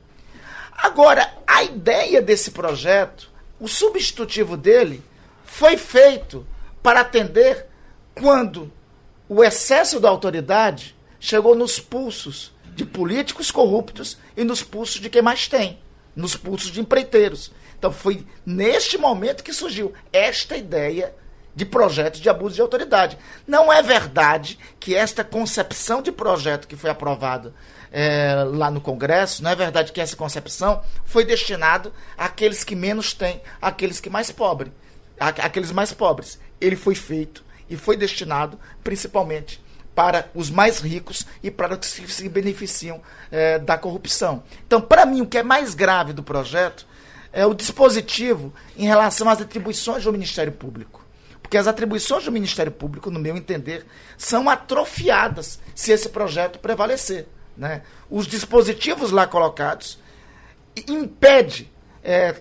Agora, a ideia desse projeto, o substitutivo dele, foi feito para atender quando o excesso da autoridade chegou nos pulsos de políticos corruptos e nos pulsos de quem mais tem, nos pulsos de empreiteiros. Então foi neste momento que surgiu esta ideia de projeto de abuso de autoridade. Não é verdade que esta concepção de projeto que foi aprovado é, lá no Congresso, não é verdade que essa concepção foi destinado àqueles que menos têm, àqueles que mais pobres, àqueles mais pobres. Ele foi feito e foi destinado principalmente para os mais ricos e para os que se beneficiam é, da corrupção. Então, para mim, o que é mais grave do projeto é o dispositivo em relação às atribuições do Ministério Público. Porque as atribuições do Ministério Público, no meu entender, são atrofiadas se esse projeto prevalecer. Né? Os dispositivos lá colocados impedem é,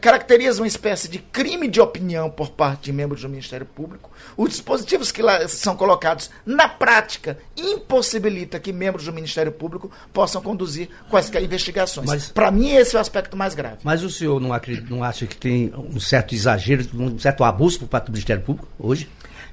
caracteriza uma espécie de crime de opinião por parte de membros do Ministério Público. Os dispositivos que lá são colocados na prática impossibilita que membros do Ministério Público possam conduzir quaisquer investigações. Para mim, esse é o aspecto mais grave. Mas o senhor não, acredita, não acha que tem um certo exagero, um certo abuso por parte do Ministério Público hoje?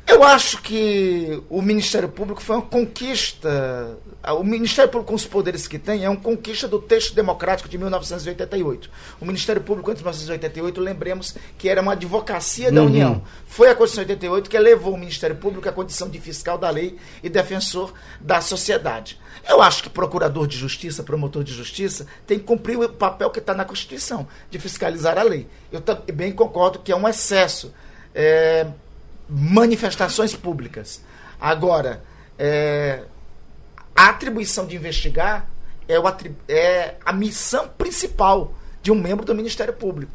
Eu acho que o Ministério Público foi uma conquista. O Ministério Público, com os poderes que tem, é uma conquista do texto democrático de 1988. O Ministério Público, antes de 1988, lembremos que era uma advocacia da uhum. União. Foi a Constituição de 88 que levou o Ministério Público à condição de fiscal da lei e defensor da sociedade. Eu acho que procurador de justiça, promotor de justiça, tem que cumprir o papel que está na Constituição, de fiscalizar a lei. Eu também concordo que é um excesso. É, manifestações públicas. Agora, é, a atribuição de investigar é, é a missão principal de um membro do Ministério Público.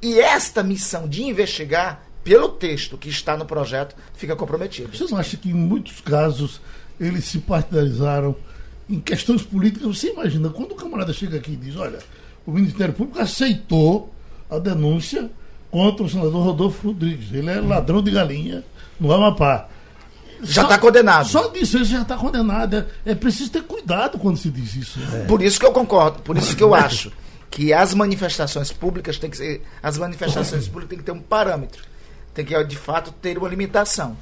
E esta missão de investigar, pelo texto que está no projeto, fica comprometida. Vocês não acham que em muitos casos eles se partidarizaram em questões políticas? Você imagina, quando o camarada chega aqui e diz, olha, o Ministério Público aceitou a denúncia contra o senador Rodolfo Rodrigues. Ele é ladrão de galinha no Amapá. Já está condenado. Só disso ele já está condenado. É, é, preciso ter cuidado quando se diz isso. É. Por isso que eu concordo, por isso que eu acho que as manifestações públicas têm que ser. As manifestações públicas têm que ter um parâmetro tem que, de fato, ter uma limitação.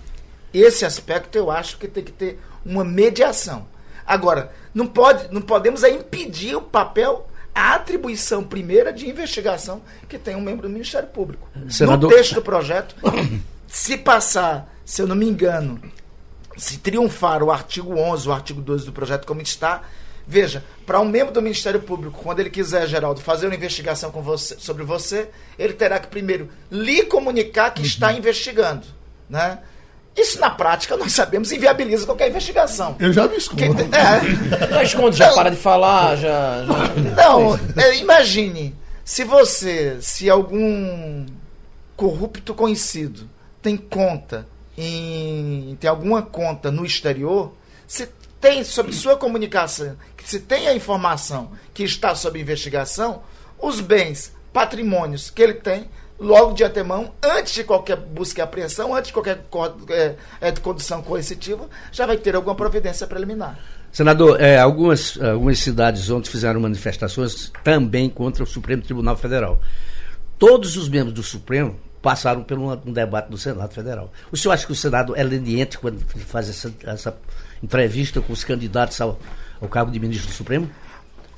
Esse aspecto eu acho que tem que ter uma mediação. Agora, não, pode, não podemos é impedir o papel, a atribuição primeira de investigação que tem um membro do Ministério Público. Senador... No texto do projeto, (coughs) se passar, se eu não me engano, se triunfar o artigo 11, o artigo 12 do projeto como está, veja, para um membro do Ministério Público, quando ele quiser, Geraldo, fazer uma investigação com você, sobre você, ele terá que primeiro lhe comunicar que uhum. está investigando, né? Isso na prática nós sabemos inviabiliza qualquer investigação. Eu já me escondo. é, (laughs) já esconde, já para de falar, já. já... Não, é, imagine se você, se algum corrupto conhecido tem conta em tem alguma conta no exterior, se tem sobre sua comunicação, se tem a informação que está sob investigação, os bens, patrimônios que ele tem logo de antemão, antes de qualquer busca e apreensão, antes de qualquer é, é, condição coercitiva, já vai ter alguma providência preliminar. Senador, é, algumas, algumas cidades ontem fizeram manifestações também contra o Supremo Tribunal Federal. Todos os membros do Supremo passaram por um, um debate do Senado Federal. O senhor acha que o Senado é leniente quando faz essa, essa entrevista com os candidatos ao, ao cargo de ministro do Supremo?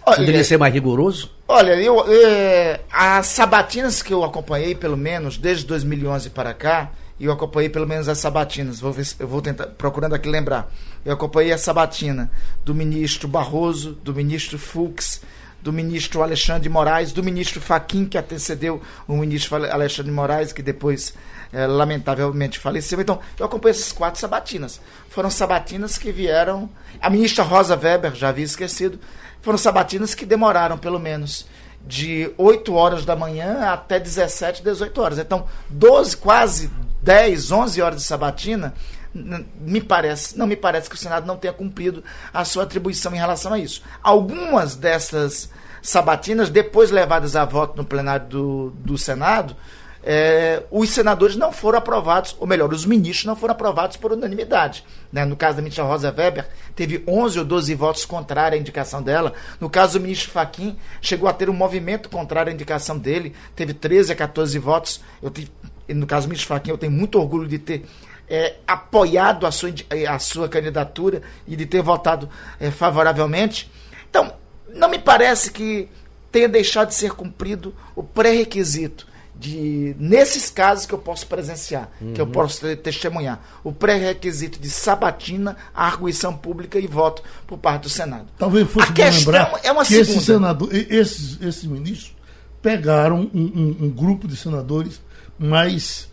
Olha, Poderia ser mais rigoroso? Olha, eu, é, as sabatinas que eu acompanhei, pelo menos, desde 2011 para cá, eu acompanhei pelo menos as sabatinas, vou ver, eu vou tentar, procurando aqui lembrar. Eu acompanhei a sabatina do ministro Barroso, do ministro Fux, do ministro Alexandre de Moraes, do ministro Faquim, que antecedeu o ministro Alexandre de Moraes, que depois, é, lamentavelmente, faleceu. Então, eu acompanhei essas quatro sabatinas. Foram sabatinas que vieram. A ministra Rosa Weber, já havia esquecido, foram sabatinas que demoraram pelo menos de 8 horas da manhã até 17, 18 horas. Então, 12, quase 10, 11 horas de sabatina, me parece, não me parece que o Senado não tenha cumprido a sua atribuição em relação a isso. Algumas dessas sabatinas, depois levadas a voto no plenário do, do Senado, é, os senadores não foram aprovados, ou melhor, os ministros não foram aprovados por unanimidade. Né? No caso da ministra Rosa Weber, teve 11 ou 12 votos contrários à indicação dela. No caso do ministro Faquim, chegou a ter um movimento contrário à indicação dele, teve 13 a 14 votos. Eu tive, no caso do ministro Faquim, eu tenho muito orgulho de ter é, apoiado a sua, a sua candidatura e de ter votado é, favoravelmente. Então, não me parece que tenha deixado de ser cumprido o pré-requisito de nesses casos que eu posso presenciar, uhum. que eu uhum. posso testemunhar, o pré-requisito de sabatina, arguição pública e voto por parte do Senado. Talvez fosse a questão lembrar é uma que segunda. Esses, senador, esses, esses ministros pegaram um, um, um grupo de senadores mais,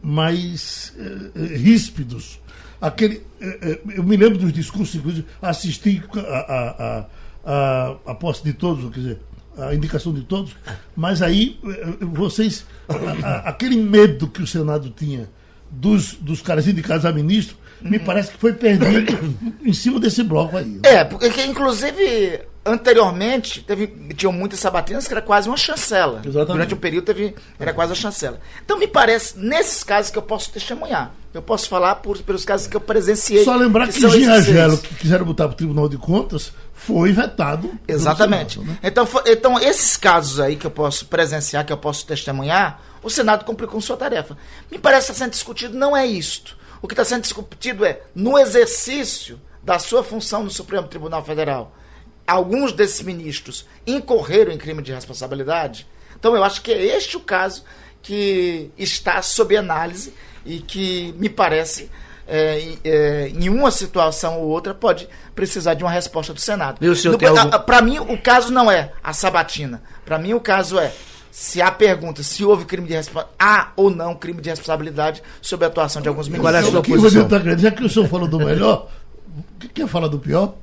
mais eh, eh ríspidos. Aquele, eh, eu me lembro dos discursos, inclusive, assisti a, a, a, a, a posse de todos, quer dizer, a indicação de todos, mas aí eh, vocês, a, a, aquele medo que o Senado tinha dos, dos caras indicados a ministro, me parece que foi perdido em cima desse bloco aí. Né? É, porque inclusive anteriormente teve, tinham muitas sabatinas que era quase uma chancela. Exatamente. Durante um período teve, era quase uma chancela. Então me parece, nesses casos que eu posso testemunhar, eu posso falar por, pelos casos que eu presenciei. Só lembrar que, que Gingagelo, que quiseram botar para o Tribunal de Contas, foi vetado. Exatamente. Senado, né? então, então, esses casos aí que eu posso presenciar, que eu posso testemunhar, o Senado cumpriu com sua tarefa. Me parece que está sendo discutido não é isto. O que está sendo discutido é, no exercício da sua função no Supremo Tribunal Federal, alguns desses ministros incorreram em crime de responsabilidade. Então, eu acho que é este o caso que está sob análise e que me parece é, é, em uma situação ou outra, pode precisar de uma resposta do Senado. Algum... Para mim, o caso não é a sabatina. Para mim, o caso é se há pergunta se houve crime de responsabilidade, há ou não crime de responsabilidade sobre a atuação de alguns ministros. Qual é a sua posição? Tá já que o senhor falou do melhor, quer falar do pior?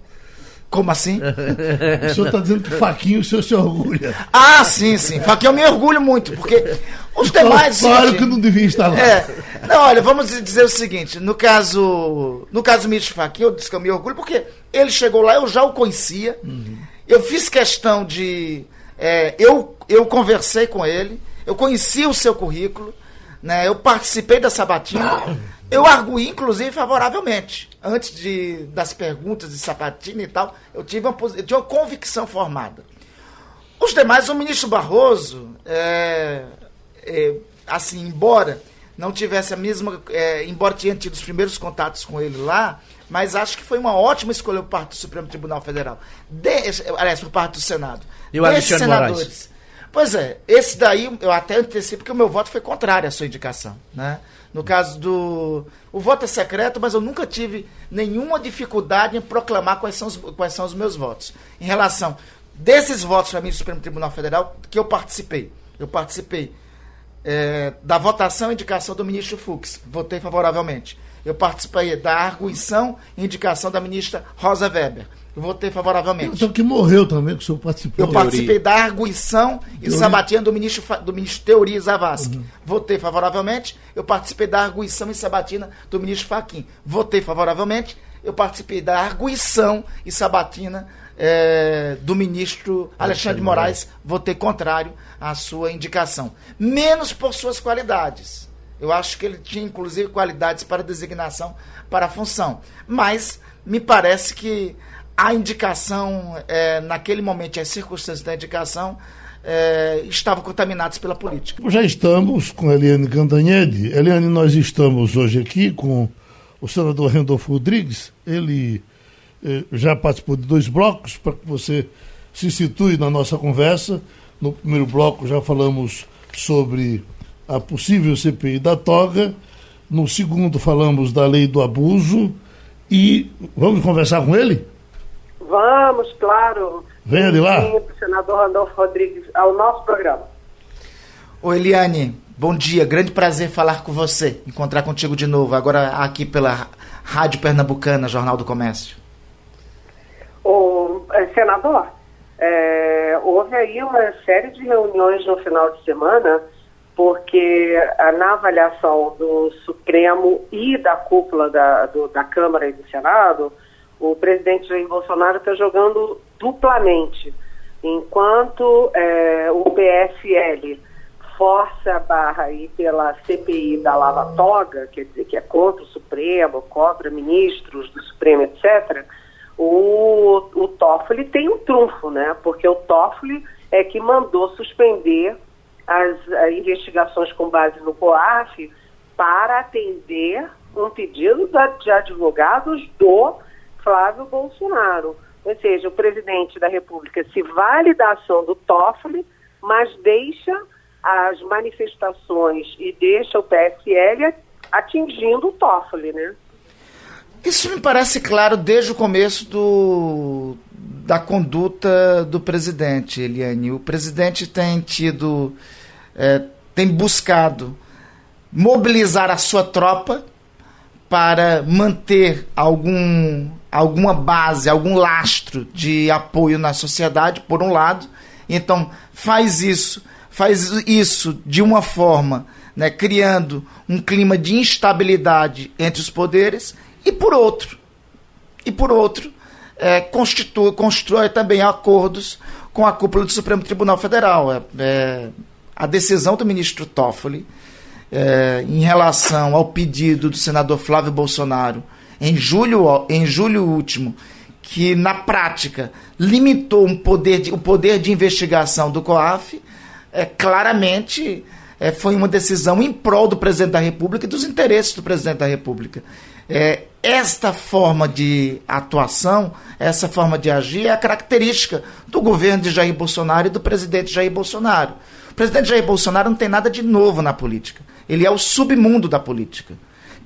Como assim? O senhor está dizendo que Faquinho o senhor se orgulha. Ah, sim, sim. Faquinho eu me orgulho muito, porque os demais. Claro que não devia estar lá. É. Não, olha, vamos dizer o seguinte: no caso. No caso do ministro Faquinho, eu disse que eu me orgulho, porque ele chegou lá, eu já o conhecia. Uhum. Eu fiz questão de. É, eu, eu conversei com ele, eu conheci o seu currículo, né, eu participei da sabatina. Eu arguí, inclusive, favoravelmente. Antes de, das perguntas de Sapatina e tal, eu tive uma, eu tinha uma convicção formada. Os demais, o ministro Barroso, é, é, assim, embora não tivesse a mesma. É, embora tenha tido os primeiros contatos com ele lá, mas acho que foi uma ótima escolha por parte do Supremo Tribunal Federal. De, aliás, por parte do Senado. E o Alexandre. Moraes? Pois é, esse daí eu até antecipo que o meu voto foi contrário à sua indicação. Né? No caso do. O voto é secreto, mas eu nunca tive nenhuma dificuldade em proclamar quais são os, quais são os meus votos. Em relação desses votos para mim do Supremo Tribunal Federal, que eu participei. Eu participei é, da votação e indicação do ministro Fux. Votei favoravelmente. Eu participei da arguição e indicação da ministra Rosa Weber. Eu votei favoravelmente. Então que morreu também, que o senhor participou. Eu participei da arguição e sabatina do ministro, do ministro Teori Zavascki. Uhum. Votei favoravelmente. Eu participei da arguição e sabatina do ministro Faquim. Votei favoravelmente. Eu participei da arguição e sabatina é, do ministro Alexandre de Moraes, votei contrário à sua indicação. Menos por suas qualidades. Eu acho que ele tinha, inclusive, qualidades para designação para a função. Mas me parece que a indicação, é, naquele momento, as circunstâncias da indicação, é, estavam contaminadas pela política. Já estamos com Eliane Cantanhede. Eliane, nós estamos hoje aqui com o senador Randolfo Rodrigues. Ele eh, já participou de dois blocos, para que você se situe na nossa conversa. No primeiro bloco já falamos sobre a possível CPI da toga. No segundo falamos da lei do abuso. E vamos conversar com ele? Vamos, claro. Venha de lá. senador Randolfo Rodrigues, ao nosso programa. Ô Eliane, bom dia. Grande prazer falar com você, encontrar contigo de novo, agora aqui pela Rádio Pernambucana, Jornal do Comércio. O é, senador, é, houve aí uma série de reuniões no final de semana, porque na avaliação do Supremo e da cúpula da, do, da Câmara e do Senado, o presidente Jair Bolsonaro está jogando duplamente. Enquanto é, o PSL força a barra aí pela CPI da Lava Toga, quer dizer, que é contra o Supremo, contra ministros do Supremo, etc., o, o Toffoli tem um trunfo, né? Porque o Toffoli é que mandou suspender as, as investigações com base no COAF para atender um pedido da, de advogados do Flávio Bolsonaro. Ou seja, o presidente da República se vale da ação do Toffoli, mas deixa as manifestações e deixa o PSL atingindo o Toffoli, né? Isso me parece claro desde o começo do, da conduta do presidente, Eliane. O presidente tem tido, é, tem buscado mobilizar a sua tropa para manter algum, alguma base, algum lastro de apoio na sociedade, por um lado. Então, faz isso, faz isso de uma forma, né, criando um clima de instabilidade entre os poderes e por outro, e por outro, é, constitui, constrói também acordos com a cúpula do Supremo Tribunal Federal. É, é, a decisão do ministro Toffoli é, em relação ao pedido do senador Flávio Bolsonaro em julho, em julho último, que na prática limitou um poder de, o poder de investigação do COAF, é, claramente é, foi uma decisão em prol do presidente da República e dos interesses do presidente da República. É, esta forma de atuação, essa forma de agir é a característica do governo de Jair Bolsonaro e do presidente Jair Bolsonaro. O presidente Jair Bolsonaro não tem nada de novo na política. Ele é o submundo da política.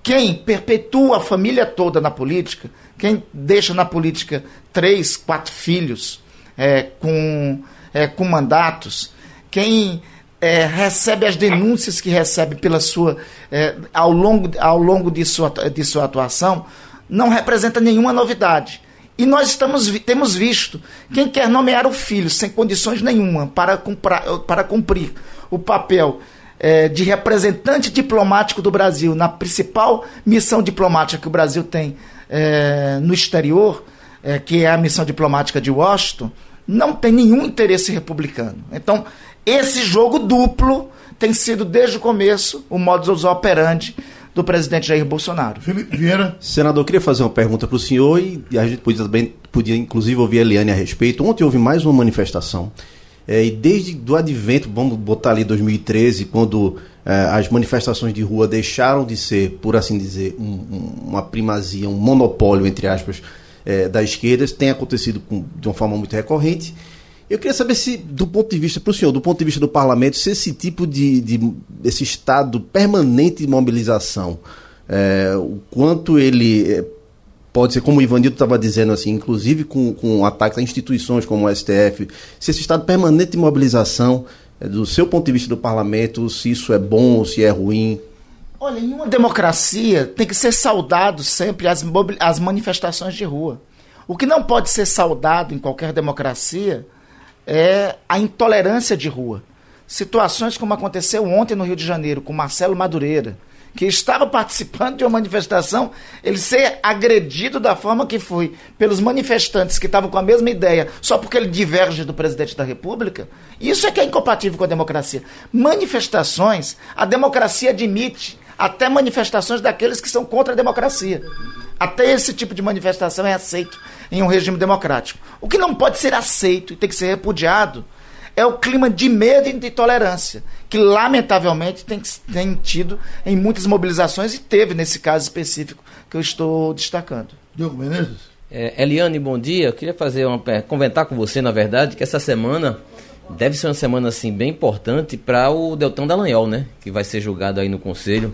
Quem perpetua a família toda na política, quem deixa na política três, quatro filhos é, com, é, com mandatos, quem é, recebe as denúncias que recebe pela sua é, ao longo, ao longo de, sua, de sua atuação, não representa nenhuma novidade. E nós estamos, temos visto quem quer nomear o filho sem condições nenhuma para, cumpra, para cumprir o papel é, de representante diplomático do Brasil na principal missão diplomática que o Brasil tem é, no exterior, é, que é a missão diplomática de Washington, não tem nenhum interesse republicano. Então, esse jogo duplo tem sido desde o começo o modus operandi do presidente Jair Bolsonaro. Felipe Vieira. Senador, eu queria fazer uma pergunta para o senhor e a gente podia, também, podia inclusive ouvir a Eliane a respeito. Ontem houve mais uma manifestação É, e desde do advento, vamos botar ali 2013, quando é, as manifestações de rua deixaram de ser, por assim dizer, um, um, uma primazia, um monopólio, entre aspas, é, da esquerda, tem acontecido com, de uma forma muito recorrente. Eu queria saber se, do ponto de vista, para o senhor, do ponto de vista do parlamento, se esse tipo de, de esse estado permanente de mobilização, é, o quanto ele é, pode ser, como o Ivanildo estava dizendo, assim, inclusive com, com ataques a instituições como o STF, se esse estado permanente de mobilização, é, do seu ponto de vista do parlamento, se isso é bom ou se é ruim. Olha, em uma democracia tem que ser saudado sempre as, as manifestações de rua. O que não pode ser saudado em qualquer democracia é a intolerância de rua. Situações como aconteceu ontem no Rio de Janeiro com Marcelo Madureira, que estava participando de uma manifestação, ele ser agredido da forma que foi pelos manifestantes que estavam com a mesma ideia, só porque ele diverge do presidente da República, isso é que é incompatível com a democracia. Manifestações, a democracia admite até manifestações daqueles que são contra a democracia. Até esse tipo de manifestação é aceito em um regime democrático. O que não pode ser aceito e tem que ser repudiado é o clima de medo e de intolerância, que lamentavelmente tem, tem tido em muitas mobilizações e teve nesse caso específico que eu estou destacando. Diogo Menezes? É, Eliane, bom dia. Eu queria fazer uma, comentar com você, na verdade, que essa semana deve ser uma semana assim bem importante para o Deltão Dallagnol, né? Que vai ser julgado aí no Conselho.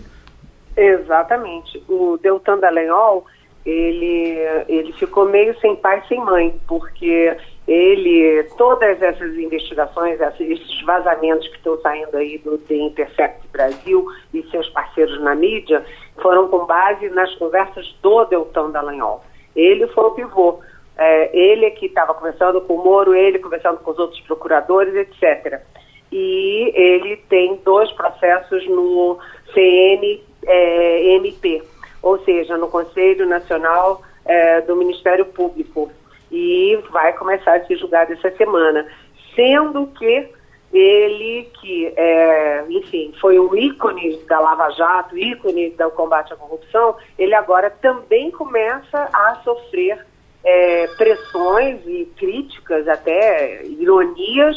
Exatamente. O Deltan Dallagnol, ele, ele ficou meio sem pai sem mãe, porque ele, todas essas investigações, esses vazamentos que estão saindo aí do The Intercept Brasil e seus parceiros na mídia, foram com base nas conversas do Deltan Dallagnol. Ele foi o pivô. É, ele que estava conversando com o Moro, ele conversando com os outros procuradores, etc. E ele tem dois processos no CN é, ou seja, no Conselho Nacional é, do Ministério Público. E vai começar a ser julgado essa semana. Sendo que ele, que, é, enfim, foi um ícone da Lava Jato, ícone do combate à corrupção, ele agora também começa a sofrer é, pressões e críticas, até ironias,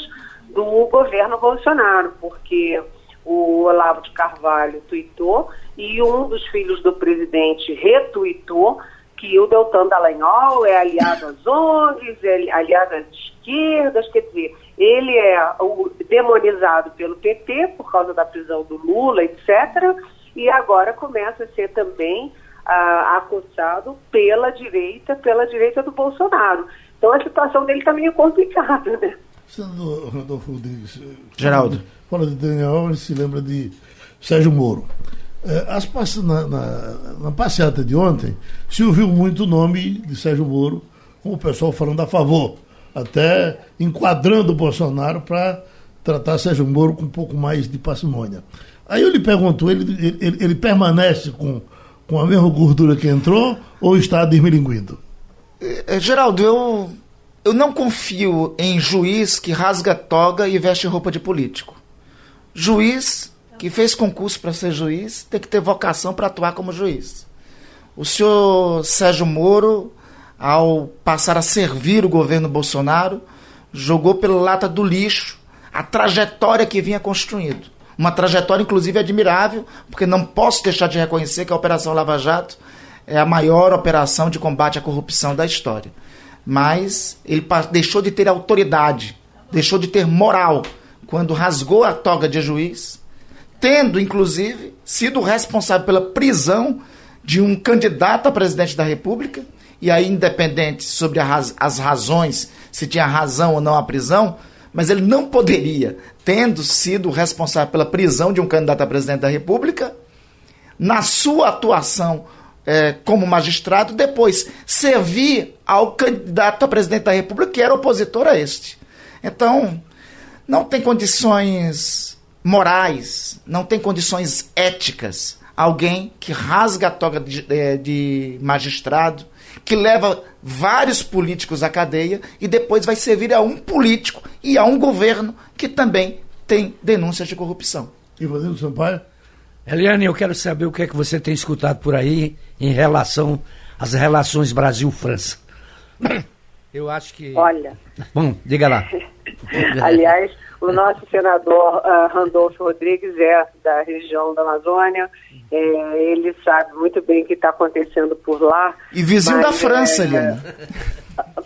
do governo Bolsonaro, porque o Olavo de Carvalho tuitou e um dos filhos do presidente retuitou que o Deltan Dallagnol é aliado às ONGs, é aliado às esquerdas, quer dizer, ele é o demonizado pelo PT por causa da prisão do Lula, etc., e agora começa a ser também ah, acusado pela direita, pela direita do Bolsonaro. Então a situação dele está meio complicada, né? Senador Rodolfo Rodrigues. Geraldo. Fala de Daniel, ele se lembra de Sérgio Moro. É, as, na, na, na, passeata de ontem, se ouviu muito o nome de Sérgio Moro, com o pessoal falando a favor, até enquadrando o Bolsonaro para tratar Sérgio Moro com um pouco mais de parcimônia. Aí eu lhe pergunto, ele, ele, ele permanece com, com a mesma gordura que entrou ou está desmilinguindo? É, Geraldo, eu, eu não confio em juiz que rasga toga e veste roupa de político. Juiz que fez concurso para ser juiz tem que ter vocação para atuar como juiz. O senhor Sérgio Moro, ao passar a servir o governo Bolsonaro, jogou pela lata do lixo a trajetória que vinha construindo. Uma trajetória, inclusive, admirável, porque não posso deixar de reconhecer que a Operação Lava Jato é a maior operação de combate à corrupção da história. Mas ele deixou de ter autoridade, deixou de ter moral, quando rasgou a toga de juiz tendo, inclusive, sido responsável pela prisão de um candidato a presidente da República, e aí independente sobre raz as razões, se tinha razão ou não a prisão, mas ele não poderia, tendo sido responsável pela prisão de um candidato a presidente da República, na sua atuação é, como magistrado, depois servir ao candidato a presidente da República, que era opositor a este. Então, não tem condições morais, não tem condições éticas. Alguém que rasga a toga de, é, de magistrado, que leva vários políticos à cadeia e depois vai servir a um político e a um governo que também tem denúncias de corrupção. E Rodrigo Sampaio? Eliane, eu quero saber o que é que você tem escutado por aí em relação às relações Brasil-França. Eu acho que. Olha. Bom, diga lá. (laughs) (laughs) Aliás, o nosso senador uh, Randolfo Rodrigues é da região da Amazônia. É, ele sabe muito bem o que está acontecendo por lá. E vizinho da França, é, Eliana.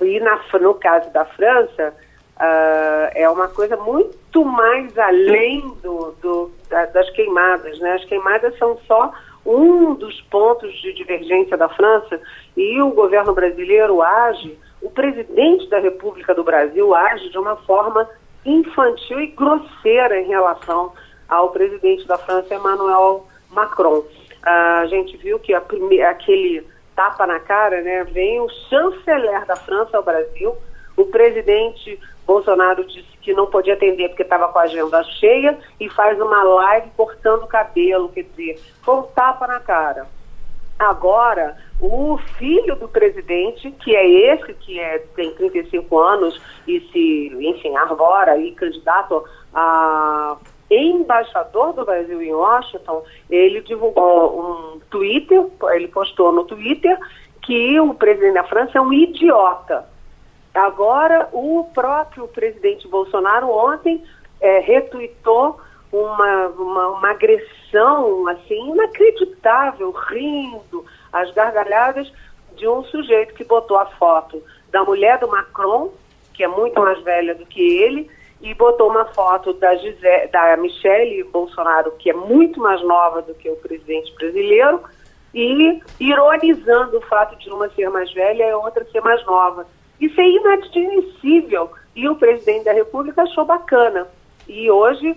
E na, no caso da França, uh, é uma coisa muito mais além do, do da, das queimadas. Né? As queimadas são só um dos pontos de divergência da França e o governo brasileiro age, o presidente da República do Brasil age de uma forma infantil e grosseira em relação ao presidente da França, Emmanuel Macron. a gente viu que aquele tapa na cara, né, vem o chanceler da França ao Brasil, o presidente Bolsonaro disse que não podia atender porque estava com a agenda cheia e faz uma live cortando o cabelo, quer dizer, foi um tapa na cara. Agora, o filho do presidente, que é esse que é, tem 35 anos e se, enfim, arvora e candidato a embaixador do Brasil em Washington, ele divulgou um Twitter, ele postou no Twitter que o presidente da França é um idiota. Agora, o próprio presidente Bolsonaro ontem é, retuitou uma, uma, uma, agressão assim inacreditável, rindo, as gargalhadas de um sujeito que botou a foto da mulher do Macron, que é muito mais velha do que ele, e botou uma foto da, Gisele, da Michelle Bolsonaro, que é muito mais nova do que o presidente brasileiro, e ironizando o fato de uma ser mais velha e outra ser mais nova. Isso é inadmissível. E o presidente da República achou bacana. E hoje,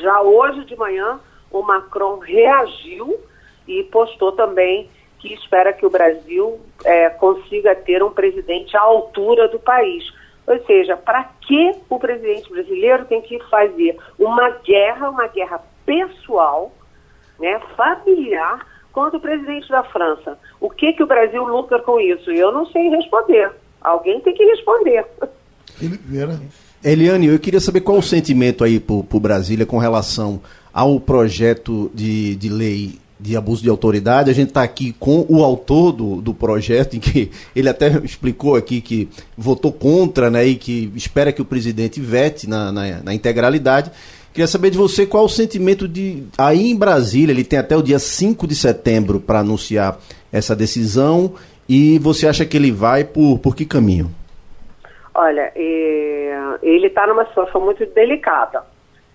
já hoje de manhã, o Macron reagiu e postou também que espera que o Brasil é, consiga ter um presidente à altura do país. Ou seja, para que o presidente brasileiro tem que fazer uma guerra, uma guerra pessoal, né, familiar, contra o presidente da França? O que, que o Brasil lucra com isso? Eu não sei responder. Alguém tem que responder. Eliane, eu queria saber qual o sentimento aí para o Brasília com relação ao projeto de, de lei de abuso de autoridade. A gente está aqui com o autor do, do projeto, em que ele até explicou aqui que votou contra, né, e que espera que o presidente vete na, na, na integralidade. Queria saber de você qual o sentimento de. Aí em Brasília, ele tem até o dia 5 de setembro para anunciar essa decisão e você acha que ele vai por, por que caminho? Olha, ele está numa situação muito delicada.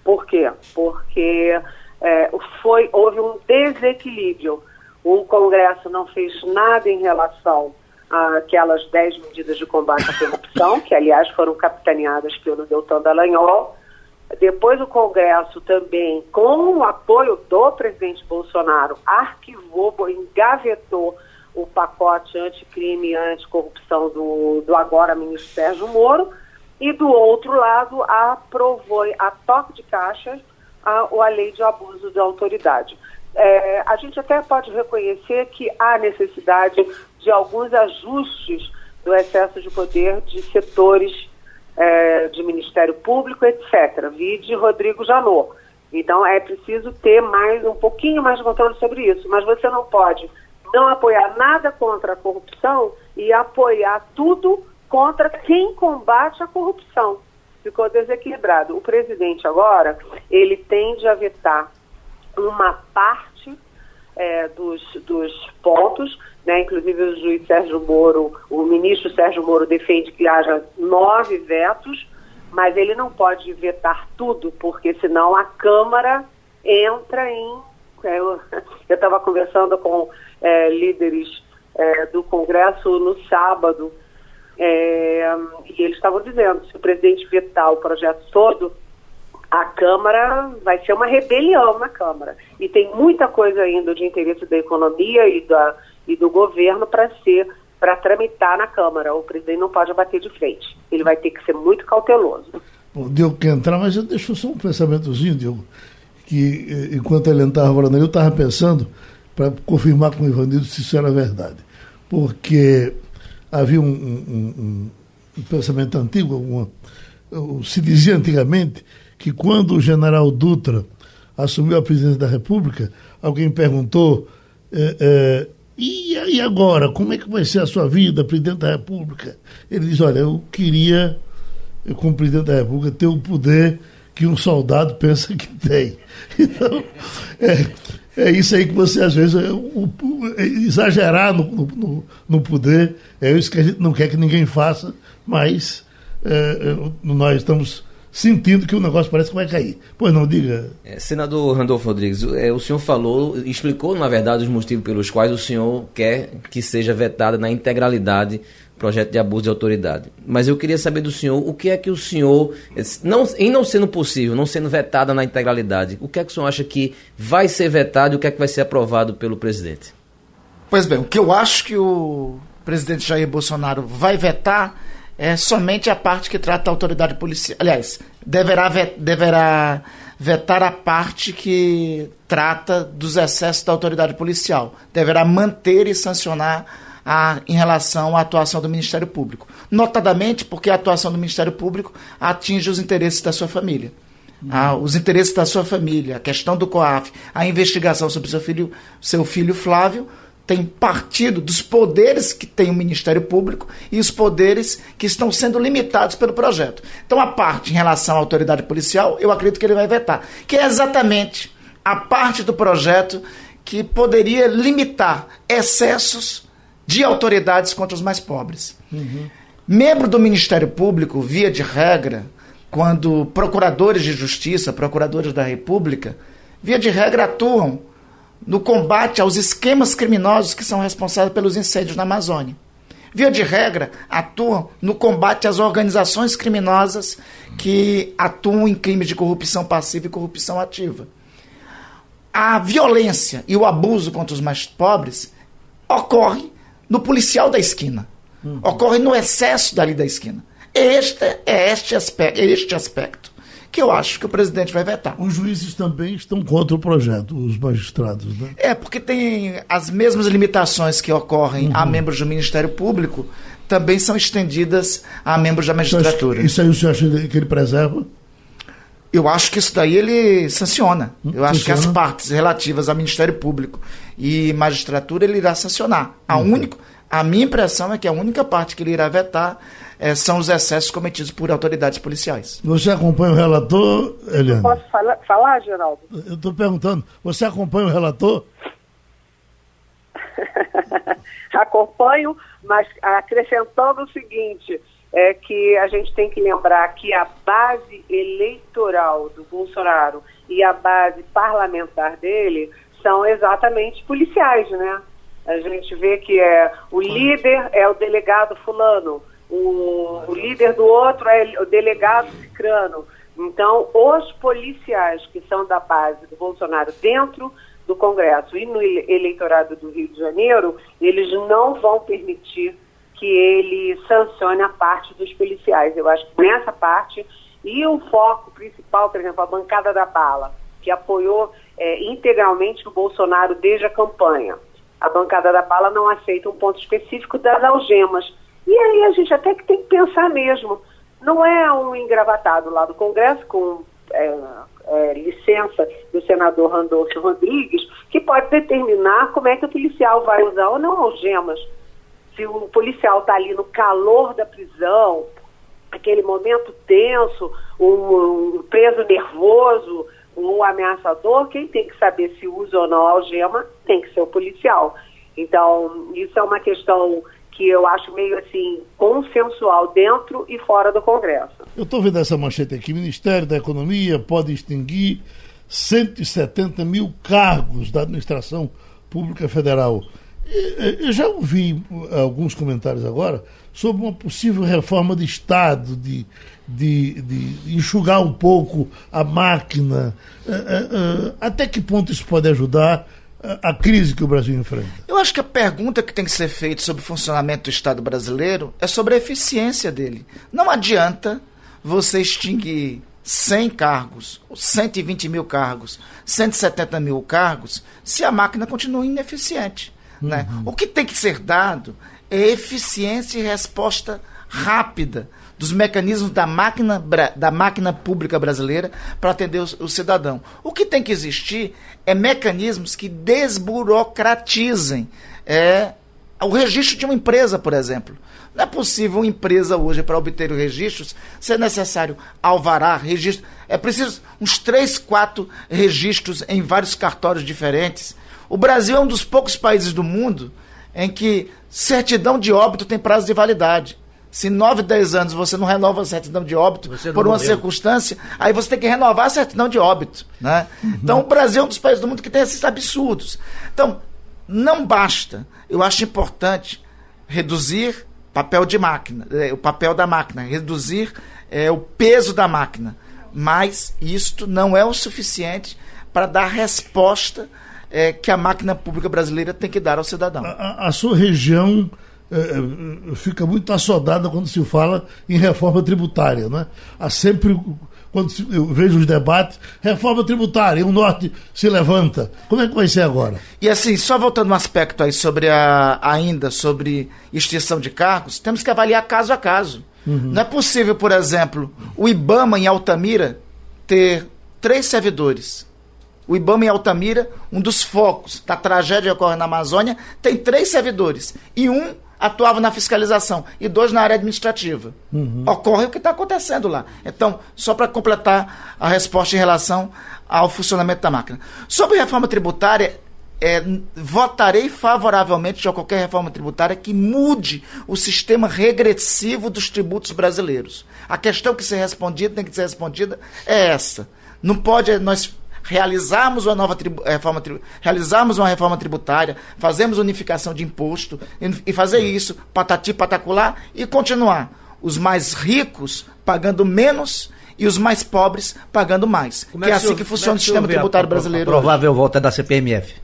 Por quê? Porque é, foi, houve um desequilíbrio. O Congresso não fez nada em relação àquelas 10 medidas de combate à corrupção, que aliás foram capitaneadas pelo Deltan Dallagnol. Depois o Congresso também, com o apoio do presidente Bolsonaro, arquivou, engavetou o pacote anticrime e anticorrupção do, do agora ministro Sérgio Moro, e do outro lado aprovou a toque de caixa a, a lei de abuso da autoridade. É, a gente até pode reconhecer que há necessidade de alguns ajustes do excesso de poder de setores é, de Ministério Público, etc. Vide Rodrigo Janot. Então é preciso ter mais um pouquinho mais de controle sobre isso, mas você não pode não apoiar nada contra a corrupção e apoiar tudo contra quem combate a corrupção. Ficou desequilibrado. O presidente agora, ele tende a vetar uma parte é, dos, dos pontos, né? inclusive o juiz Sérgio Moro, o ministro Sérgio Moro defende que haja nove vetos, mas ele não pode vetar tudo, porque senão a Câmara entra em. É, eu (laughs) estava conversando com é, líderes é, do Congresso no sábado, é, e eles estavam dizendo, se o presidente vetar o projeto todo, a Câmara vai ser uma rebelião na Câmara. E tem muita coisa ainda de interesse da economia e, da, e do governo para ser para tramitar na Câmara. O presidente não pode bater de frente. Ele vai ter que ser muito cauteloso. Bom, Diogo quer entrar, mas eu deixo só um pensamentozinho, Diogo, que eh, enquanto ele estava falando, eu estava pensando para confirmar com o Ivanildo se isso era verdade. Porque havia um, um, um, pensamento antigo, uma, se dizia antigamente que quando o general Dutra assumiu a presidência da República, alguém perguntou. É, é, e, e agora, como é que vai ser a sua vida, presidente da República? Ele diz: Olha, eu queria como presidente da República, ter o poder que um soldado pensa que tem. (laughs) Então, é, é isso aí que você, às vezes, é, o, é, exagerar no, no, no, poder, é isso que a gente não quer que ninguém faça, mas é, é nós estamos sentindo que o negócio parece que vai cair. Pois não, diga. É, senador Randolfo Rodrigues, é, o senhor falou, explicou, na verdade, os motivos pelos quais o senhor quer que seja vetada na integralidade projeto de abuso de autoridade. Mas eu queria saber do senhor o que é que o senhor, não, em não sendo possível, não sendo vetada na integralidade, o que é que o senhor acha que vai ser vetado e o que é que vai ser aprovado pelo presidente? Pois bem, o que eu acho que o presidente Jair Bolsonaro vai vetar é somente a parte que trata a autoridade policial. Aliás, deverá, deverá vetar a parte que trata dos excessos da autoridade policial. Deverá manter e sancionar a, em relação à atuação do Ministério Público. Notadamente porque a atuação do Ministério Público atinge os interesses da sua família. Uhum. os interesses da sua família, a questão do COAF, a investigação sobre seu filho, seu filho Flávio, tem partido dos poderes que tem o Ministério Público e os poderes que estão sendo limitados pelo projeto. Então, a parte em relação à autoridade policial, eu acredito que ele vai vetar, que é exatamente a parte do projeto que poderia limitar excessos de autoridades contra os mais pobres. Uhum. Membro do Ministério Público, via de regra, quando procuradores de justiça, procuradores da República, via de regra atuam no combate aos esquemas criminosos que são responsáveis pelos incêndios na Amazônia. Via de regra, atuam no combate às organizações criminosas que atuam em crimes de corrupção passiva e corrupção ativa. A violência e o abuso contra os mais pobres ocorre no policial da esquina. Uhum. Ocorre no excesso dali da esquina. Este é este aspecto, este aspecto que eu acho que o presidente vai vetar. Os juízes também estão contra o projeto, os magistrados, né? É, porque tem as mesmas limitações que ocorrem uhum. a membros do Ministério Público, também são estendidas a membros da magistratura. Isso aí o senhor acha que ele preserva? Eu acho que isso daí ele sanciona. Hum, Eu acho que as partes relativas ao Ministério Público e magistratura ele irá sancionar. A, uhum. único, a minha impressão é que a única parte que ele irá vetar é, são os excessos cometidos por autoridades policiais. Você acompanha o relator, Eliane? Posso falar, falar Geraldo? Eu estou perguntando, você acompanha o relator? (laughs) Acompanho, mas acrescentando o seguinte, é que a gente tem que lembrar que a base eleitoral do Bolsonaro e a base parlamentar dele são exatamente policiais, né? A gente vê que é o líder é o delegado fulano, o, o líder do outro é o delegado cicrano. Então, os policiais que são da base do Bolsonaro dentro do Congresso e no eleitorado do Rio de Janeiro, eles não vão permitir que ele sancione a parte dos policiais. Eu acho que nessa parte, e o foco principal, por exemplo, a bancada da bala, que apoiou é, integralmente o Bolsonaro desde a campanha. A bancada da bala não aceita um ponto específico das algemas. E aí a gente até que tem que pensar mesmo. Não é um engravatado lá do Congresso com é, é, licença do senador Randolfo Rodrigues que pode determinar como é que o policial vai usar ou não algemas se o policial está ali no calor da prisão, aquele momento tenso, um, um preso nervoso, um ameaçador, quem tem que saber se usa ou não algema tem que ser o policial. Então, isso é uma questão que eu acho meio assim consensual dentro e fora do Congresso. Eu estou vendo essa manchete aqui: Ministério da Economia pode extinguir 170 mil cargos da administração pública federal. Eu já ouvi alguns comentários agora sobre uma possível reforma de Estado, de, de, de enxugar um pouco a máquina. É, é, até que ponto isso pode ajudar a crise que o Brasil enfrenta? Eu acho que a pergunta que tem que ser feita sobre o funcionamento do Estado brasileiro é sobre a eficiência dele. Não adianta você extinguir 100 cargos, 120 mil cargos, 170 mil cargos, se a máquina continua ineficiente. Né? Uhum. O que tem que ser dado é eficiência e resposta rápida dos mecanismos da máquina, da máquina pública brasileira para atender o, o, cidadão. O que tem que existir é mecanismos que desburocratizem é, o registro de uma empresa, por exemplo. Não é possível uma empresa hoje, para obter os registros, ser necessário alvará, registro. É preciso uns três, quatro registros em vários cartórios diferentes. O Brasil é um dos poucos países do mundo em que certidão de óbito tem prazo de validade. Se 9, 10 anos você não renova a certidão de óbito por uma morreu. circunstância, aí você tem que renovar a certidão de óbito. Né? Então, o Brasil é um dos países do mundo que tem esses absurdos. Então, não basta. Eu acho importante reduzir papel de máquina, é, o papel da máquina, reduzir é, o peso da máquina. Mas isto não é o suficiente para dar resposta é, que a máquina pública brasileira tem que dar ao cidadão. A, a sua região é, é fica muito assodada quando se fala em reforma tributária. Né? Há sempre quando eu vejo os debates, reforma tributária, e o norte se levanta. Como é que vai ser agora? E assim, só voltando um aspecto aí sobre a, ainda sobre extinção de cargos, temos que avaliar caso a caso. Uhum. Não é possível, por exemplo, o IBAMA em Altamira ter três servidores. O IBAMA em Altamira, um dos focos da tragédia que ocorre na Amazônia, tem três servidores. E um atuava na fiscalização e dois na área administrativa. Uhum. Ocorre o que está acontecendo lá. Então, só para completar a resposta em relação ao funcionamento da máquina. Sobre reforma tributária, é, votarei favoravelmente a qualquer reforma tributária que mude o sistema regressivo dos tributos brasileiros. A questão que ser respondida, tem que ser respondida, é essa. Não pode nós realizarmos uma nova tribu, reforma, realizarmos uma reforma tributária, fazemos unificação de imposto e fazer isso patati patacular e continuar os mais ricos pagando menos e os mais pobres pagando mais. Como que é, assim que funciona o sistema tributário a, brasileiro. A provável hoje. volta da CPMF.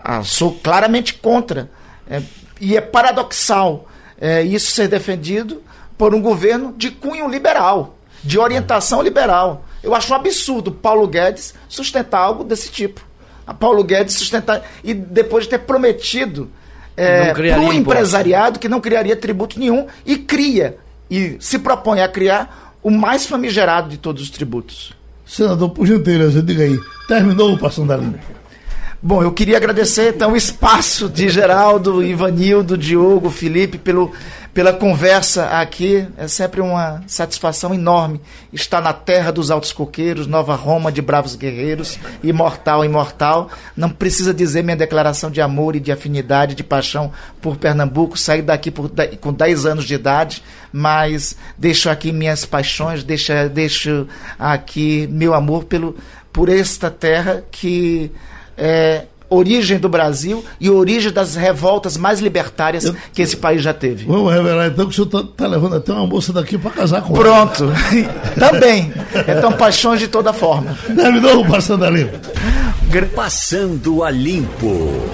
Ah, sou claramente contra. É, e é paradoxal é, isso ser defendido por um governo de cunho liberal, de orientação liberal. Eu acho um absurdo Paulo Guedes sustentar algo desse tipo. A Paulo Guedes sustentar. E depois de ter prometido é, para o empresariado que não criaria tributo nenhum e cria. E se propõe a criar o mais famigerado de todos os tributos. Senador, por gentileza, diga aí. Terminou o Passando a Limpo. Bom, eu queria agradecer então o espaço de Geraldo, Ivanildo, Diogo, Felipe pelo pela conversa aqui. É sempre uma satisfação enorme estar na terra dos altos coqueiros, Nova Roma de bravos guerreiros, imortal, imortal. Não precisa dizer minha declaração de amor e de afinidade, de paixão por Pernambuco. Saí daqui por, com 10 anos de idade, mas deixo aqui minhas paixões, deixo, deixo aqui meu amor pelo, por esta terra que é, origem do Brasil e origem das revoltas mais libertárias eu, que esse país já teve. Vamos revelar então que o senhor está tá levando até uma moça daqui para casar com Pronto. (laughs) Também. Então, paixões de toda forma. Terminou passando a limpo. Passando a limpo.